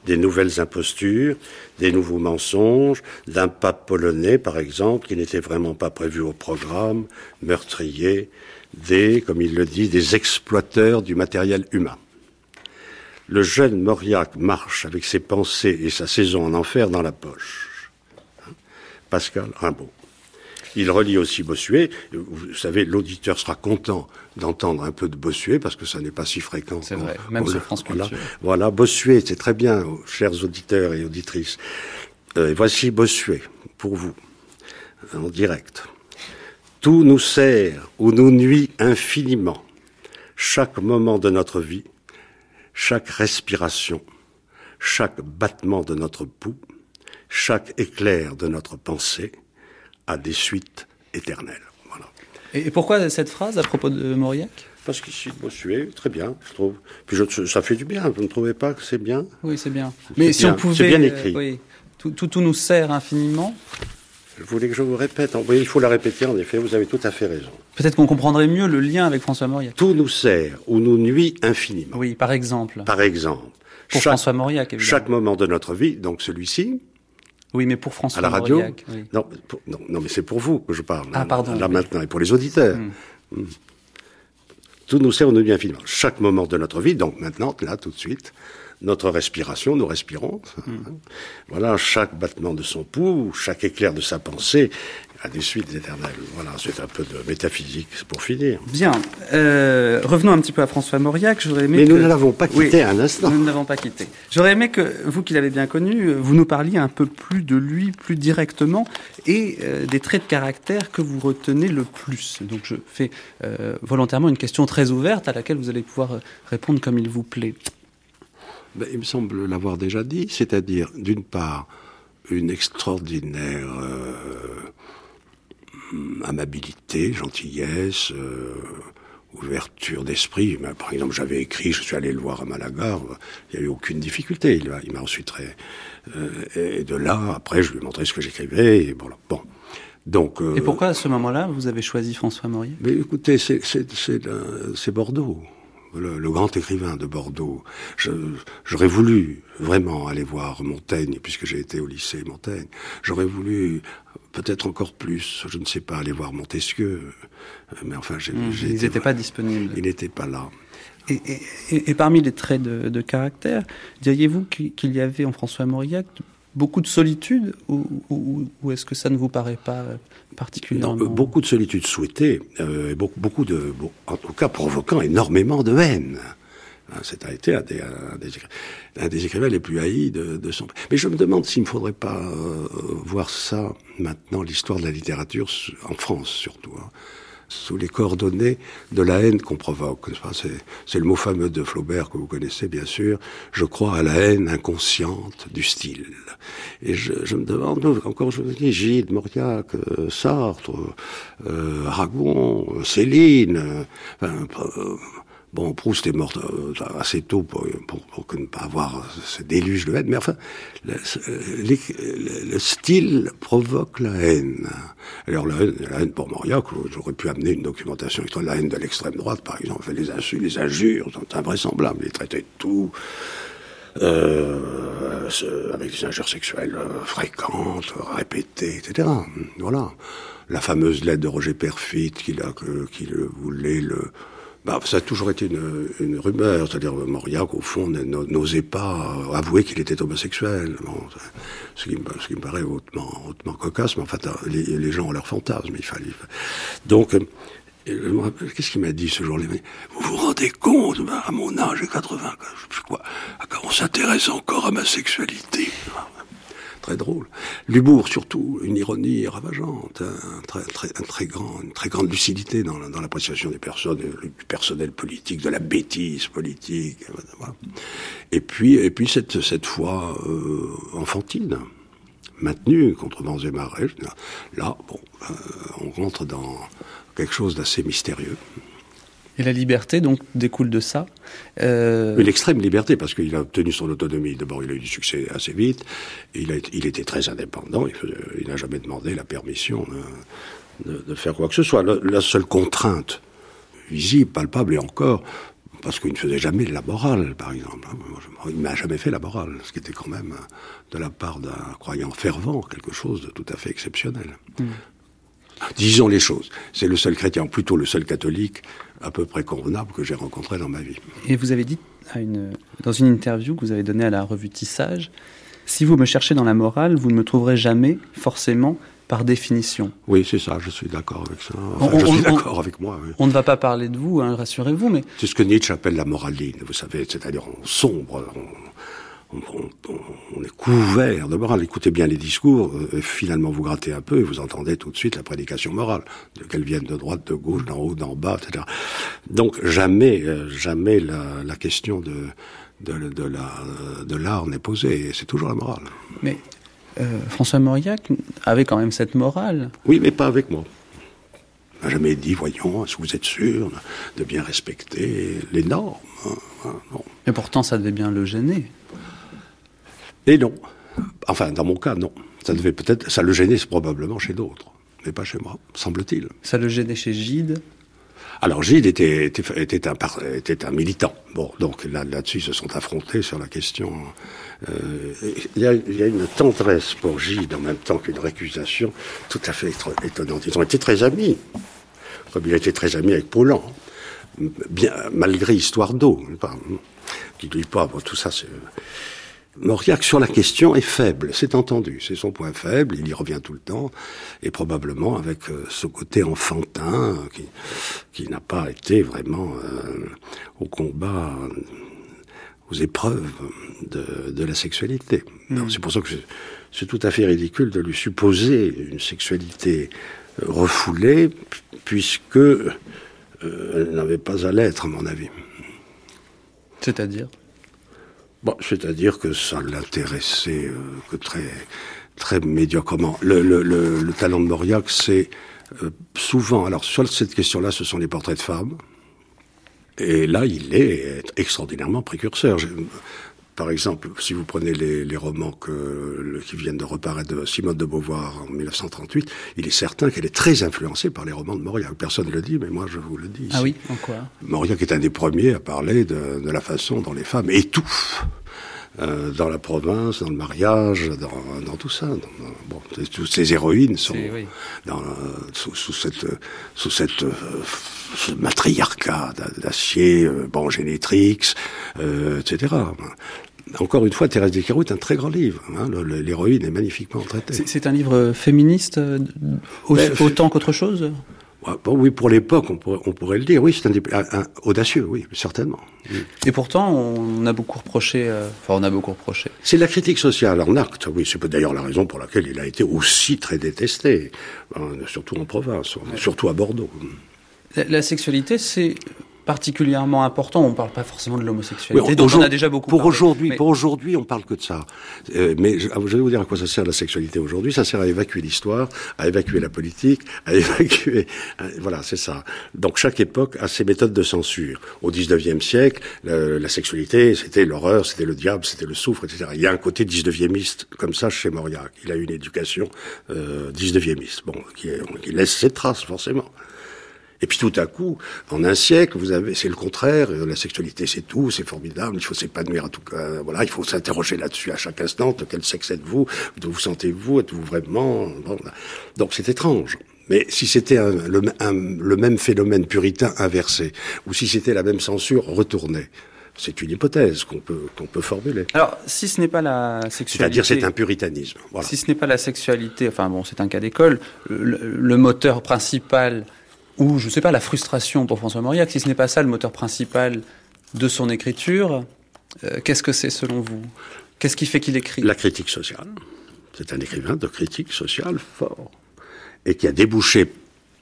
Speaker 3: des nouvelles impostures, des nouveaux mensonges, d'un pape polonais, par exemple, qui n'était vraiment pas prévu au programme, meurtrier, des, comme il le dit, des exploiteurs du matériel humain. Le jeune Mauriac marche avec ses pensées et sa saison en enfer dans la poche. Pascal Rimbaud. Il relie aussi Bossuet. Vous savez, l'auditeur sera content d'entendre un peu de Bossuet parce que ça n'est pas si fréquent.
Speaker 1: C'est vrai, même sur France
Speaker 3: Culture. Voilà, Bossuet, c'est très bien, chers auditeurs et auditrices. Euh, voici Bossuet pour vous, en direct. Tout nous sert ou nous nuit infiniment. Chaque moment de notre vie, chaque respiration, chaque battement de notre pouls, chaque éclair de notre pensée a des suites éternelles. Voilà.
Speaker 1: Et pourquoi cette phrase à propos de Mauriac?
Speaker 3: Parce qu'ici, Bossuet, très bien, je trouve. Puis je, ça fait du bien, vous ne trouvez pas que c'est bien
Speaker 1: Oui, c'est bien. Mais si on pouvait... C'est
Speaker 3: bien écrit.
Speaker 1: oui, tout, tout, nous sert infiniment.
Speaker 3: Vous voulez que je vous répète Oui, il faut la répéter, en effet, vous avez tout à fait raison.
Speaker 1: Peut-être qu'on comprendrait mieux le lien avec François Mauriac.
Speaker 3: Tout nous sert ou nous nuit infiniment.
Speaker 1: Oui, par exemple.
Speaker 3: Par exemple.
Speaker 1: Pour François Mauriac, évidemment.
Speaker 3: Chaque moment de notre vie, donc celui-ci,
Speaker 1: oui, mais pour François
Speaker 3: à la radio. non, non, mais c'est pour vous que je parle.
Speaker 1: Ah, pardon.
Speaker 3: Là maintenant, et pour les auditeurs. Hmm. Hmm. Tout nous sert, nous bien infiniment. Chaque moment de notre vie, donc maintenant, là, tout de suite, notre respiration, nous respirons. Hmm. Voilà, chaque battement de son pouls, chaque éclair de sa pensée, à des suites éternelles. Voilà, c'est un peu de métaphysique pour finir.
Speaker 1: Bien. Euh, revenons un petit peu à François Mauriac.
Speaker 3: J'aurais aimé Mais nous ne l'avons pas quitté un instant.
Speaker 1: Nous ne l'avons pas quitté. J'aurais aimé que, vous qui l'avez bien connu, vous nous parliez un peu plus de lui, plus directement, et euh, des traits de caractère que vous retenez le plus. Donc je fais euh, volontairement une question très ouverte à laquelle vous allez pouvoir répondre comme il vous plaît.
Speaker 3: Ben, il me semble l'avoir déjà dit, c'est-à-dire, d'une part, une extraordinaire hum, amabilité, gentillesse, euh, ouverture d'esprit. Par exemple, j'avais écrit, je suis allé le voir à Malaga, il n'y a eu aucune difficulté. Il m'a ensuite... Euh, et de là, après, je lui ai montré ce que j'écrivais, et voilà. Bon.
Speaker 1: Donc, euh, et pourquoi à ce moment-là, vous avez choisi François Maurier?
Speaker 3: Mais écoutez, c'est Bordeaux le, grand écrivain de Bordeaux. J'aurais voulu vraiment aller voir Montaigne, puisque j'ai été au lycée Montaigne. J'aurais voulu peut-être encore plus, je ne sais pas, aller voir Montesquieu. Mais enfin, j'ai,
Speaker 1: mmh, ils n'étaient pas disponibles.
Speaker 3: Ils n'étaient pas là.
Speaker 1: Et, et, et, parmi les traits de, de caractère, diriez-vous qu'il y avait en François Mauriac beaucoup de solitude ou, est-ce que ça ne vous paraît pas particulièrement
Speaker 3: non, Beaucoup de solitude souhaitée, euh, beaucoup, de, en tout cas provoquant énormément de haine. Hein, c'est un des, écrivains les plus haïs de, de son. Mais je me demande s'il ne faudrait pas euh, voir ça maintenant, l'histoire de la littérature en France surtout. Hein sous les coordonnées de la haine qu'on provoque. C'est le mot fameux de Flaubert que vous connaissez bien sûr. Je crois à la haine inconsciente du style. Et je, je me demande, encore je vous dis, Gide, Mauriac, euh, Sartre, euh, Aragon, Céline, enfin, euh, Bon, Proust est mort euh, assez tôt pour, pour, ne pas avoir ce déluge de haine, mais enfin, le, le, style provoque la haine. Alors la haine, la haine pour Mauriac, j'aurais pu amener une documentation sur la haine de l'extrême droite, par exemple, les insultes, les injures sont invraisemblables, les traités de tout. Euh, avec des injures sexuelles euh, fréquentes, répétées, etc. Voilà. La fameuse lettre de Roger Perfit qu'il a, qu'il voulait le, bah, ça a toujours été une, une rumeur, c'est-à-dire Mauriac, au fond, n'osait pas avouer qu'il était homosexuel. Ce, qui me, paraît hautement, hautement cocasse, mais en fait, les, les gens ont leur fantasme, il fallait... Donc, euh, qu'est-ce qu'il m'a dit ce jour-là? Vous vous rendez compte, bah, à mon âge, j'ai 80, je sais quoi, on s'intéresse encore à ma sexualité très drôle. L'humour surtout, une ironie ravageante, très, un très grand, une très grande lucidité dans, l'appréciation des personnes, du personnel politique, de la bêtise politique. Et puis, et puis cette, cette foi euh, enfantine, maintenue contre vents et marées. Là, bon, euh, on rentre dans quelque chose d'assez mystérieux.
Speaker 1: Et la liberté, donc, découle de ça
Speaker 3: euh... L'extrême liberté, parce qu'il a obtenu son autonomie. D'abord, il a eu du succès assez vite. Il, a, il était très indépendant. Il n'a jamais demandé la permission de, de, faire quoi que ce soit. La, seule contrainte visible, palpable et encore, parce qu'il ne faisait jamais de la morale, par exemple. Il n'a jamais fait la morale, ce qui était quand même, de la part d'un croyant fervent, quelque chose de tout à fait exceptionnel. Mm. Disons les choses. C'est le seul chrétien, plutôt le seul catholique à peu près convenable que j'ai rencontré dans ma vie.
Speaker 1: Et vous avez dit à une, dans une interview que vous avez donnée à la revue Tissage, si vous me cherchez dans la morale, vous ne me trouverez jamais forcément par définition.
Speaker 3: Oui, c'est ça, je suis d'accord avec ça. Enfin, je suis d'accord avec moi.
Speaker 1: On ne va pas parler de vous, hein, rassurez-vous, mais...
Speaker 3: C'est ce que Nietzsche appelle la moraline, vous savez, c'est-à-dire on sombre, on, est couvert de morale. Écoutez bien les discours, euh, finalement vous grattez un peu et vous entendez tout de suite la prédication morale, qu'elle vienne de droite, de gauche, d'en haut, d'en bas, etc. Donc jamais, euh, jamais la, question de, de, la, de l'art n'est posée. C'est toujours la morale.
Speaker 1: Mais euh, François Mauriac avait quand même cette morale.
Speaker 3: Oui, mais pas avec moi. Il n'a jamais dit, voyons, est-ce que vous êtes sûr de bien respecter les normes hein,
Speaker 1: hein, Mais pourtant, ça devait bien le gêner.
Speaker 3: Et non. Enfin, dans mon cas, non. Ça devait peut-être, ça le gênait probablement chez d'autres, mais pas chez moi, semble-t-il.
Speaker 1: Ça le gênait chez Gide?
Speaker 3: Alors Gide était, était, était, un, était un militant. Bon, donc là, là-dessus, ils se sont affrontés sur la question. Euh, il, y a, il, y a, une tendresse pour Gide en même temps qu'une récusation tout à fait étonnante. Ils ont été très amis, comme il a été très ami avec Paulan, bien malgré Histoire d'eau, qui ne dit pas, bon, tout ça, c'est Mauriac sur la question est faible, c'est entendu, c'est son point faible, il y revient tout le temps, et probablement avec euh, ce côté enfantin qui, qui n'a pas été vraiment euh, au combat, aux épreuves de, de la sexualité. Mm. C'est pour ça que c'est tout à fait ridicule de lui supposer une sexualité euh, refoulée, puisque elle n'avait pas à l'être, à mon avis.
Speaker 1: C'est-à-dire?
Speaker 3: Bon, c'est-à-dire que ça l'intéressait euh, que très très médiocrement. Le, le, le, le talent de Mauriac, c'est euh, souvent, alors sur cette question-là, ce sont les portraits de femmes. Et là, il est extraordinairement précurseur. Par exemple, si vous prenez les, les romans que, qui viennent de reparaître de Simone de Beauvoir en 1938, il est certain qu'elle est très influencée par les romans de Mauriac. Personne ne le dit, mais moi je vous le dis.
Speaker 1: Ah oui, en quoi?
Speaker 3: Mauriac est un des premiers à parler de, de la façon dont les femmes étouffent euh, dans la province, dans le mariage, dans, dans tout ça. Dans, bon, toutes ces héroïnes sont
Speaker 1: oui.
Speaker 3: dans, sous, sous, cette, sous cette euh, ce matriarcat d'acier, euh, bon, Génétrix, etc. Encore une fois, Thérèse Descartes est un très grand livre. Hein, L'héroïne est magnifiquement traitée.
Speaker 1: C'est un livre féministe euh, ben, autant qu'autre chose?
Speaker 3: Bon, oui, pour l'époque, on pourrait, on pourrait le dire. Oui, c'est un, un, un, audacieux, oui, certainement.
Speaker 1: Et pourtant, on a beaucoup reproché. Euh, enfin, on a beaucoup reproché.
Speaker 3: C'est la critique sociale en acte. Oui, c'est d'ailleurs la raison pour laquelle il a été aussi très détesté, surtout en province, surtout à Bordeaux.
Speaker 1: La, la sexualité, c'est particulièrement important. On ne parle pas forcément de l'homosexualité, oui, dont on a déjà beaucoup
Speaker 3: pour. Aujourd'hui,
Speaker 1: mais...
Speaker 3: Pour aujourd'hui, on parle que de ça. Euh, mais je, je, vais vous dire à quoi ça sert la sexualité aujourd'hui. Ça sert à évacuer l'histoire, à évacuer la politique, à évacuer... À, voilà, c'est ça. Donc chaque époque a ses méthodes de censure. Au 19e siècle, la, la sexualité, c'était l'horreur, c'était le diable, c'était le souffre, etc. Il y a un côté 19e comme ça chez Mauriac. Il a une éducation euh, 19e bon, qui, qui laisse ses traces, forcément. Et puis tout à coup, en un siècle, vous avez, c'est le contraire. La sexualité, c'est tout, c'est formidable. Il faut s'épanouir à tout cas. Voilà, il faut s'interroger là-dessus à chaque instant. De quel sexe êtes-vous De vous sentez-vous Êtes-vous vraiment bon, Donc c'est étrange. Mais si c'était un, le, un, le, même phénomène puritain inversé, ou si c'était la même censure retournée, c'est une hypothèse qu'on peut, qu'on peut formuler.
Speaker 1: Alors, si ce n'est pas la sexualité...
Speaker 3: C'est-à-dire c'est un puritanisme. Voilà.
Speaker 1: Si ce n'est pas la sexualité, enfin bon, c'est un cas d'école, le, le moteur principal ou je ne sais pas, la frustration pour François Mauriac, si ce n'est pas ça le moteur principal de son écriture, euh, qu'est-ce que c'est selon vous? Qu'est-ce qui fait qu'il écrit?
Speaker 3: La critique sociale. C'est un écrivain de critique sociale fort. Et qui a débouché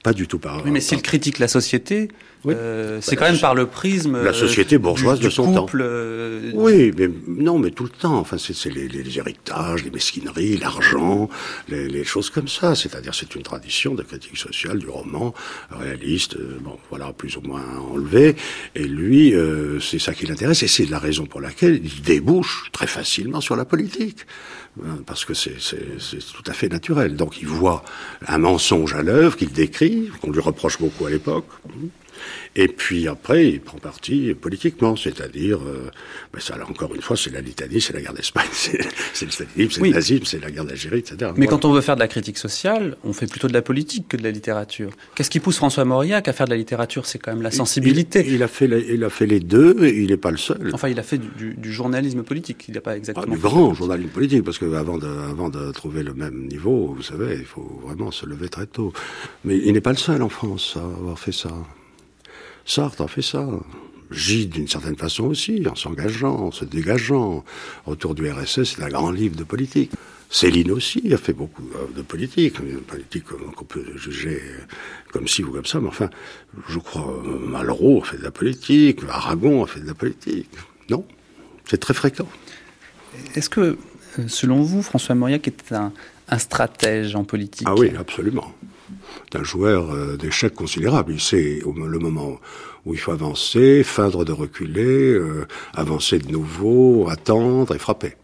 Speaker 3: pas du tout par.
Speaker 1: Oui, mais s'il critique la société, oui. euh, c'est bah, quand même par le prisme.
Speaker 3: La société bourgeoise
Speaker 1: du,
Speaker 3: de son
Speaker 1: couple,
Speaker 3: temps.
Speaker 1: Euh...
Speaker 3: Oui, mais non, mais tout le temps. Enfin, c'est les, les, héritages, les mesquineries, l'argent, les, les, choses comme ça. C'est-à-dire, c'est une tradition de critique sociale du roman réaliste. Euh, bon, voilà, plus ou moins enlevé. Et lui, euh, c'est ça qui l'intéresse, et c'est la raison pour laquelle il débouche très facilement sur la politique parce que c'est tout à fait naturel. Donc il voit un mensonge à l'œuvre qu'il décrit, qu'on lui reproche beaucoup à l'époque. Et puis après, il prend parti politiquement, c'est-à-dire, euh, ben ça, là, encore une fois, c'est la litanie, c'est la guerre d'Espagne, c'est le stalinisme, c'est oui. le nazisme, c'est la guerre d'Algérie, etc.
Speaker 1: Mais voilà. quand on veut faire de la critique sociale, on fait plutôt de la politique que de la littérature. Qu'est-ce qui pousse François Mauriac à faire de la littérature? C'est quand même la sensibilité.
Speaker 3: Il, il, a fait la, il a fait les deux, et il n'est pas le seul.
Speaker 1: Enfin, il a fait du, du, du journalisme politique, il n'a pas exactement.
Speaker 3: Ah, du grand journalisme politique, parce que avant de, avant de trouver le même niveau, vous savez, il faut vraiment se lever très tôt. Mais il n'est pas le seul en France à avoir fait ça. Sartre a fait ça. Gide, d'une certaine façon aussi, en s'engageant, en se dégageant. Autour du RSS, c'est un grand livre de politique. Céline aussi a fait beaucoup de politique, une politique qu'on peut juger comme ci ou comme ça, mais enfin, je crois, Malraux a fait de la politique, Aragon a fait de la politique. Non, c'est très fréquent.
Speaker 1: Est-ce que, selon vous, François Mauriac est un, un stratège en politique?
Speaker 3: Ah oui, absolument d'un joueur euh, d'échecs considérable. Il sait le moment où il faut avancer, feindre de reculer, euh, avancer de nouveau, attendre et frapper.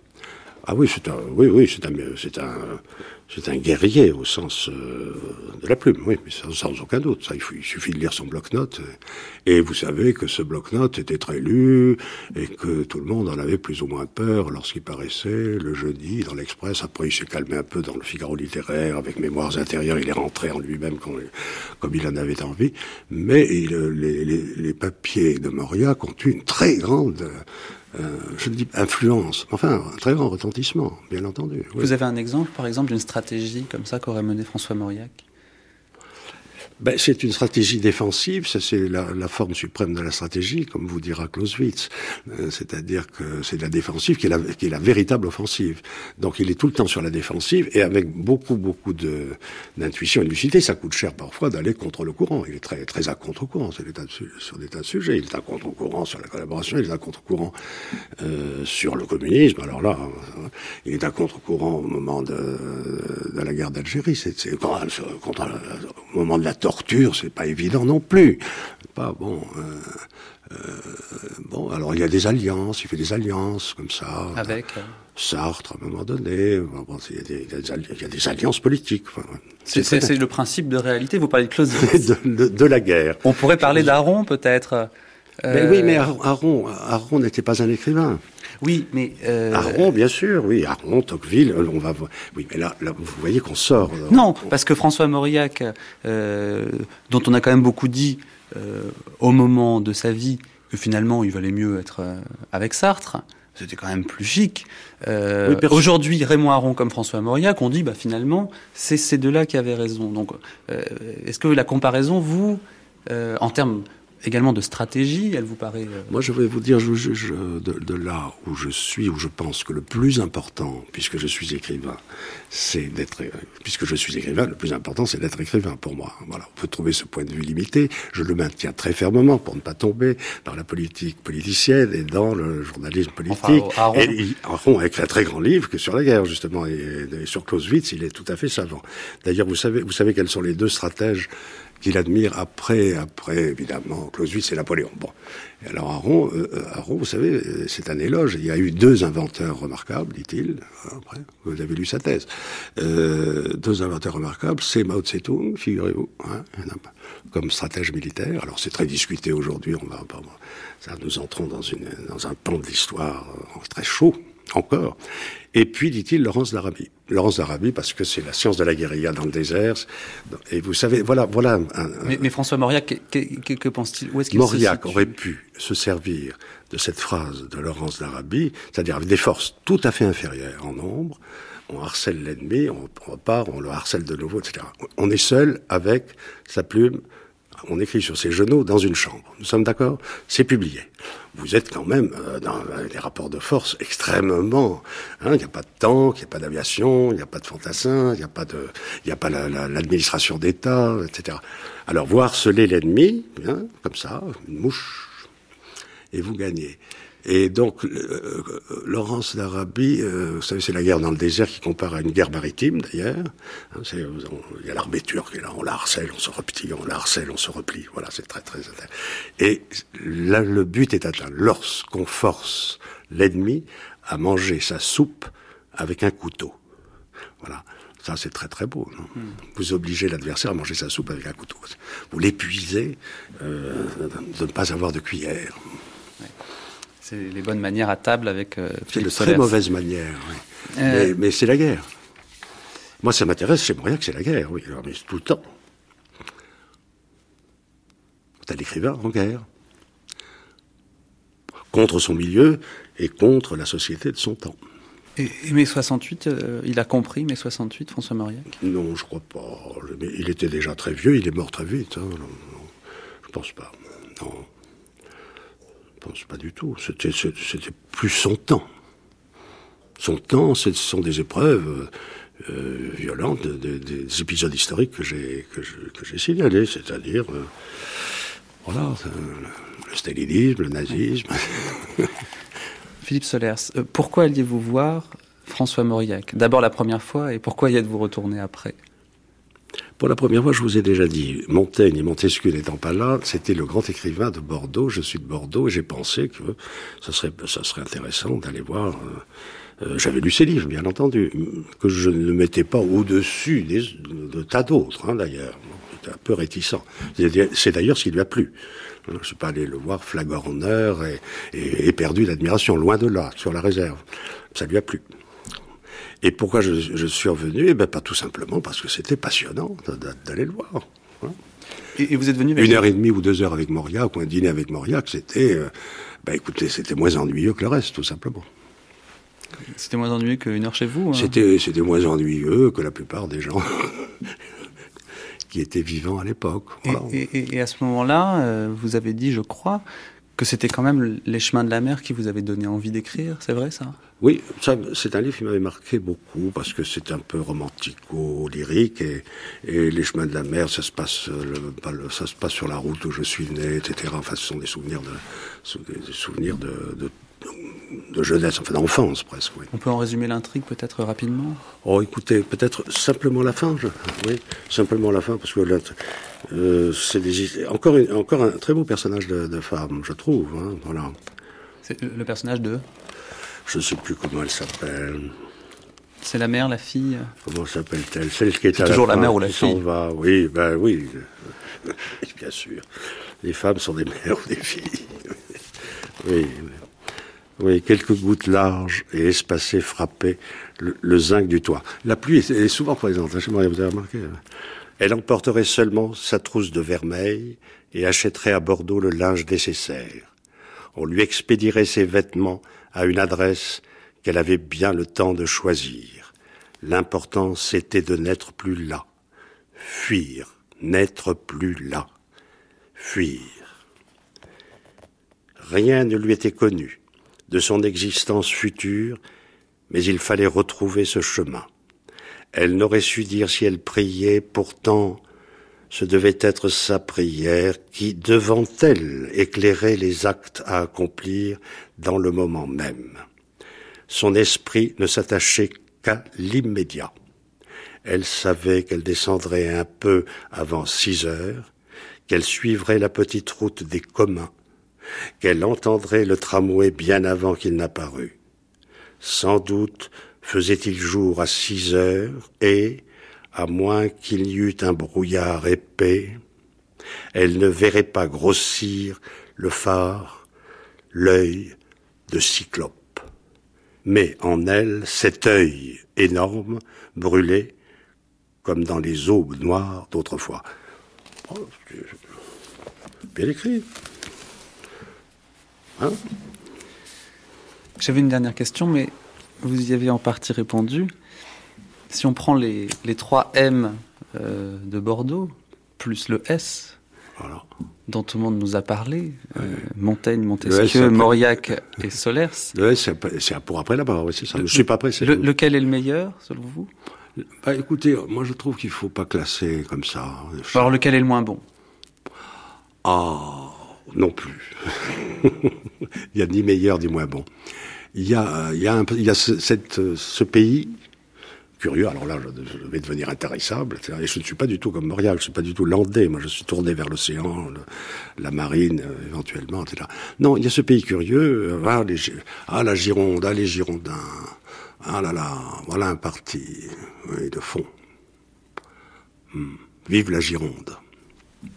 Speaker 3: Ah oui, c'est un, oui, oui, c'est un, c'est un, c'est un guerrier au sens euh, de la plume, oui, mais sans, aucun doute. Ça, il, suffit de lire son bloc-notes. Et vous savez que ce bloc-notes était très lu et que tout le monde en avait plus ou moins peur lorsqu'il paraissait le jeudi dans l'Express. Après, il s'est calmé un peu dans le Figaro littéraire avec Mémoires intérieures. Il est rentré en lui-même comme, il en avait envie. Mais les, les, les, papiers de Mauriac ont eu une très grande euh, je dis influence, enfin un très grand retentissement, bien entendu.
Speaker 1: Vous avez un exemple, par exemple, d'une stratégie comme ça qu'aurait mené François Mauriac?
Speaker 3: Ben, C'est une stratégie défensive, c'est la, la, forme suprême de la stratégie, comme vous dira Clausewitz. Euh, c'est-à-dire que c'est la défensive qui est la, qui est la véritable offensive. Donc il est tout le temps sur la défensive et avec beaucoup, beaucoup d'intuition et de lucidité. Ça coûte cher parfois d'aller contre le courant. Il est très, très à contre-courant sur sur des tas de sujets. Il est à contre-courant sur la collaboration, il est à contre-courant euh, sur le communisme. Alors là, euh, il est à contre-courant au moment de, de la guerre d'Algérie. C'est contre, contre, au moment de la torture, c'est pas évident non plus. Pas bon. Euh, euh, bon, alors il y a des alliances, il fait des alliances comme ça.
Speaker 1: Avec euh,
Speaker 3: Sartre, à un moment donné. Bon, il, y des, il, y a des, alliances politiques. Enfin,
Speaker 1: c'est le principe de réalité. Vous parlez de Clausewitz.
Speaker 3: de, de, de, la guerre.
Speaker 1: On pourrait parler d'Aaron, peut-être.
Speaker 3: Mais oui, mais Aaron, Aaron n'était pas un écrivain.
Speaker 1: Oui, mais
Speaker 3: euh... Aron, bien sûr, oui, Aron, Tocqueville, euh, on va voir. Oui, mais là, là vous voyez qu'on sort.
Speaker 1: Euh, non, parce que François Mauriac, euh, dont on a quand même beaucoup dit euh, au moment de sa vie que finalement il valait mieux être avec Sartre. C'était quand même plus chic. Oui, Aujourd'hui, Raymond Aron comme François Mauriac, on dit bah finalement c'est ces deux-là qui avaient raison. Donc, est-ce que la comparaison, vous, en termes également de stratégie, elle vous paraît euh...
Speaker 3: Moi, je vais vous dire, je, je, je, de, de, là où je suis, où je pense que le plus important, puisque je suis écrivain, c'est d'être, puisque je suis écrivain, le plus important, c'est d'être écrivain pour moi. Voilà, on peut trouver ce point de vue limité. Je le maintiens très fermement pour ne pas tomber dans la politique politicienne et dans le journalisme politique. Enfin, Aron... Et Aron a écrit un très grand livre que sur la guerre, justement, et, et sur Clausewitz, il est tout à fait savant. D'ailleurs, vous savez, vous savez quels sont les deux stratèges qu'il admire après, après évidemment Clausewitz et Napoléon. Bon, alors Aron, euh, Aron, vous savez, c'est un éloge. Il y a eu deux inventeurs remarquables, dit-il. Après, vous avez lu sa thèse. Euh, deux inventeurs remarquables, c'est Mao Tse-tung, figurez-vous, hein, comme stratège militaire. Alors c'est très discuté aujourd'hui. On va ça, nous entrons dans une dans un pan de l'histoire très chaud encore. Et puis, dit-il, Laurence d'Arabie. Laurence d'Arabie, parce que c'est la science de la guérilla dans le désert. Et vous savez, voilà, voilà. Un,
Speaker 1: mais, mais, François Mauriac, que, que, que pense-t-il? Où est-ce qu'il
Speaker 3: Mauriac aurait pu se servir de cette phrase de Laurence d'Arabie, c'est-à-dire avec des forces tout à fait inférieures en nombre. On harcèle l'ennemi, on repart, on le harcèle de nouveau, etc. On est seul avec sa plume, on écrit sur ses genoux dans une chambre. Nous sommes d'accord? C'est publié. Vous êtes quand même euh, dans les rapports de force extrêmement. Hein, il n'y a pas de tank, il n'y a pas d'aviation, il n'y a pas de fantassins, il n'y a pas de, il a pas l'administration la, d'État, etc. Alors vous harcelez l'ennemi, hein, comme ça, une mouche, et vous gagnez. Et donc, euh, Laurence d'Arabie, euh, vous savez, c'est la guerre dans le désert qui compare à une guerre maritime, d'ailleurs. Hein, il y a l'armée turque, et là, on la harcèle, on se replie, on la harcèle, on se replie. Voilà, c'est très, très intéressant. Et là, le but est atteint. Lorsqu'on force l'ennemi à manger sa soupe avec un couteau. Voilà. Ça, c'est très très beau. Non? Mm. Vous obligez l'adversaire à manger sa soupe avec un couteau. Vous l'épuisez euh, de ne pas avoir de cuillère.
Speaker 1: C'est les bonnes manières à table avec euh,
Speaker 3: C'est de très mauvaises manières, oui. euh... mais, mais c'est la guerre. Moi, ça m'intéresse chez Mauriac, c'est la guerre, oui. Alors, mais tout le temps. T'as l'écrivain en guerre. Contre son milieu et contre la société de son temps.
Speaker 1: Et, et mai 68, euh, il a compris mai 68, François Mauriac?
Speaker 3: Non, je crois pas. Il était déjà très vieux, il est mort très vite. Hein. Non, non, je pense pas. Non pense pas du tout. C'était plus son temps. Son temps, ce sont des épreuves euh, violentes, des, des, épisodes historiques que j'ai que signalés, c'est-à-dire euh, voilà euh, le stalinisme, le nazisme.
Speaker 1: Philippe Solers, pourquoi alliez-vous voir François Mauriac? D'abord la première fois et pourquoi y êtes-vous retourné après?
Speaker 3: Pour la première fois, je vous ai déjà dit, Montaigne et Montesquieu n'étant pas là, c'était le grand écrivain de Bordeaux. Je suis de Bordeaux et j'ai pensé que ça serait, ça serait intéressant d'aller voir. Euh, euh, J'avais lu ses livres, bien entendu, que je ne mettais pas au-dessus de tas d'autres, hein, d'ailleurs. J'étais un peu réticent. C'est d'ailleurs ce qui lui a plu. Je ne suis pas allé le voir flagorneur et, et éperdu d'admiration, loin de là, sur la réserve. Ça lui a plu. Et pourquoi je, je suis revenu? Eh ben pas tout simplement parce que c'était passionnant d'aller le voir. Hein.
Speaker 1: Et, et, vous êtes venu
Speaker 3: une heure et demie ou deux heures avec Mauriac ou un dîner avec Mauriac, c'était, euh, bah écoutez, c'était moins ennuyeux que le reste, tout simplement.
Speaker 1: C'était moins ennuyeux qu'une heure chez vous. Hein?
Speaker 3: C'était c'était moins ennuyeux que la plupart des gens qui était vivant à l'époque.
Speaker 1: Et, à ce moment-là, euh, vous avez dit, je crois, que c'était quand même les chemins de la mer qui vous avaient donné envie d'écrire, c'est vrai ça?
Speaker 3: Oui, c'est un livre qui m'avait marqué beaucoup parce que c'est un peu romantico-lyrique et, les chemins de la mer, ça se passe, sur la route où je suis né, etc. Enfin, ce sont des souvenirs de, des souvenirs de jeunesse, enfin d'enfance presque. Oui.
Speaker 1: On peut en résumer l'intrigue peut-être rapidement?
Speaker 3: Oh, écoutez, peut-être simplement la fin. oui, simplement la fin, parce que euh, c'est encore, encore un très beau personnage de, femme, je trouve. Hein, voilà.
Speaker 1: C'est le personnage de?
Speaker 3: Je ne sais plus comment elle s'appelle.
Speaker 1: C'est la mère, la fille?
Speaker 3: Comment s'appelle-t-elle? Celle qui est,
Speaker 1: à toujours la, mère ou la fille?
Speaker 3: va. Oui, ben oui, bien sûr. Les femmes sont des mères ou des filles. oui. Oui, quelques gouttes larges et espacées frappaient le, zinc du toit. La pluie est, souvent présente, hein, vous avez remarqué. Hein. Elle emporterait seulement sa trousse de vermeil et achèterait à Bordeaux le linge nécessaire. On lui expédierait ses vêtements à une adresse qu'elle avait bien le temps de choisir. L'important, c'était de n'être plus là. Fuir, n'être plus là. Fuir. Rien ne lui était connu de son existence future, mais il fallait retrouver ce chemin. Elle n'aurait su dire si elle priait, pourtant ce devait être sa prière qui, devant elle, éclairait les actes à accomplir dans le moment même. Son esprit ne s'attachait qu'à l'immédiat. Elle savait qu'elle descendrait un peu avant six heures, qu'elle suivrait la petite route des communs, qu'elle entendrait le tramway bien avant qu'il n'apparût. Sans doute faisait-il jour à six heures et, à moins qu'il y eût un brouillard épais, elle ne verrait pas grossir le phare, l'œil de Cyclope. Mais en elle, cet œil énorme brûlait comme dans les aubes noires d'autrefois. Oh, bien écrit.
Speaker 1: Hein J'avais une dernière question, mais vous y avez en partie répondu. Si on prend les, les 3 M euh, de Bordeaux, plus le S, dont tout le monde nous a parlé, euh, Montaigne, Montesquieu, Mauriac et Solers.
Speaker 3: Le S, c'est pour après là-bas, c'est ça. Je suis pas pressé.
Speaker 1: lequel est le meilleur, selon vous?
Speaker 3: Bah, Écoutez, moi je trouve qu'il faut pas classer comme ça.
Speaker 1: Alors lequel est le moins bon?
Speaker 3: Ah non plus. il y a ni meilleur ni moins bon. Il y a, il y a, il y a ce, cette, ce pays curieux. Alors là, je, vais devenir intéressable. Et je ne suis pas du tout comme Mauriac, je ne suis pas du tout landais. Moi, je suis tourné vers l'océan, la marine, euh, éventuellement, etc. Non, il y a ce pays curieux. Euh, ah, ah, la Gironde, ah, les Girondins. Ah là là, voilà un parti de fond. Hmm. Vive la Gironde.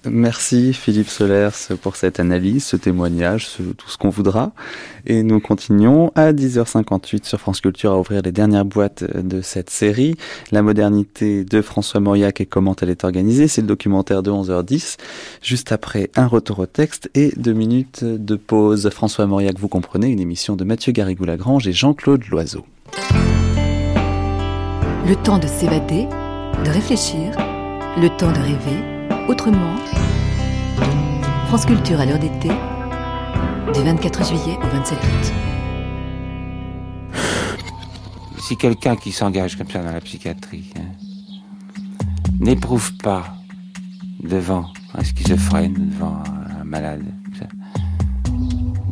Speaker 1: Merci Philippe Solers pour cette analyse, ce témoignage, tout ce qu'on voudra. Et nous continuons à 10h58 sur France Culture à ouvrir les dernières boîtes de cette série. La modernité de François Mauriac et comment elle est organisée. C'est le documentaire de 11h10. Juste après un retour au texte et deux minutes de pause. François Mauriac, vous comprenez, une émission de Mathieu Garrigou-Lagrange et Jean-Claude Loiseau.
Speaker 4: Le temps de s'évader, de réfléchir, le temps de rêver Autrement, France Culture à l'heure d'été, du 24 juillet au 27 août.
Speaker 5: Si quelqu'un qui s'engage comme ça dans la psychiatrie hein, n'éprouve pas devant un schizophrène, devant un malade,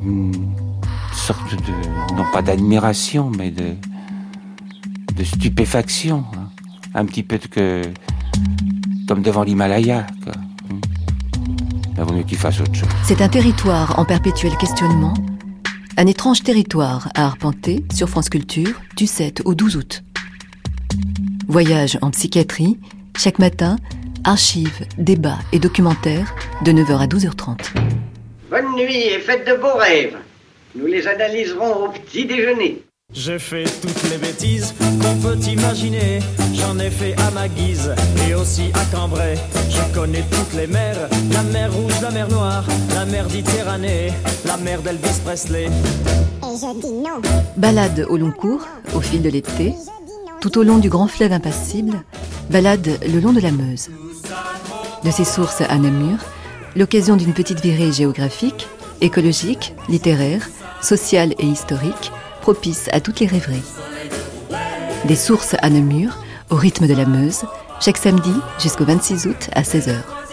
Speaker 5: une sorte de, non pas d'admiration, mais de, de stupéfaction, hein, un petit peu que comme devant l'Himalaya. Il vaut mieux qu'il fasse autre chose.
Speaker 4: C'est un territoire en perpétuel questionnement, un étrange territoire à arpenter sur France Culture du 7 au 12 août. Voyage en psychiatrie, chaque matin, archives, débats et documentaires de 9h à 12h30.
Speaker 6: Bonne nuit et faites de beaux rêves. Nous les analyserons au petit déjeuner.
Speaker 7: J'ai fait toutes les bêtises qu'on peut imaginer. J'en ai fait à ma guise et aussi à Cambrai. Je connais toutes les mers la mer rouge, la mer noire, la mer Méditerranée, la mer d'Elvis Presley. Et
Speaker 4: je dis non. Balade au long cours, au fil de l'été, tout au long du grand fleuve impassible, balade le long de la Meuse. De ces sources à Namur, l'occasion d'une petite virée géographique, écologique, littéraire, sociale et historique, propice à toutes les rêveries. Des sources à Namur, au rythme de la Meuse, chaque samedi jusqu'au 26 août à 16h.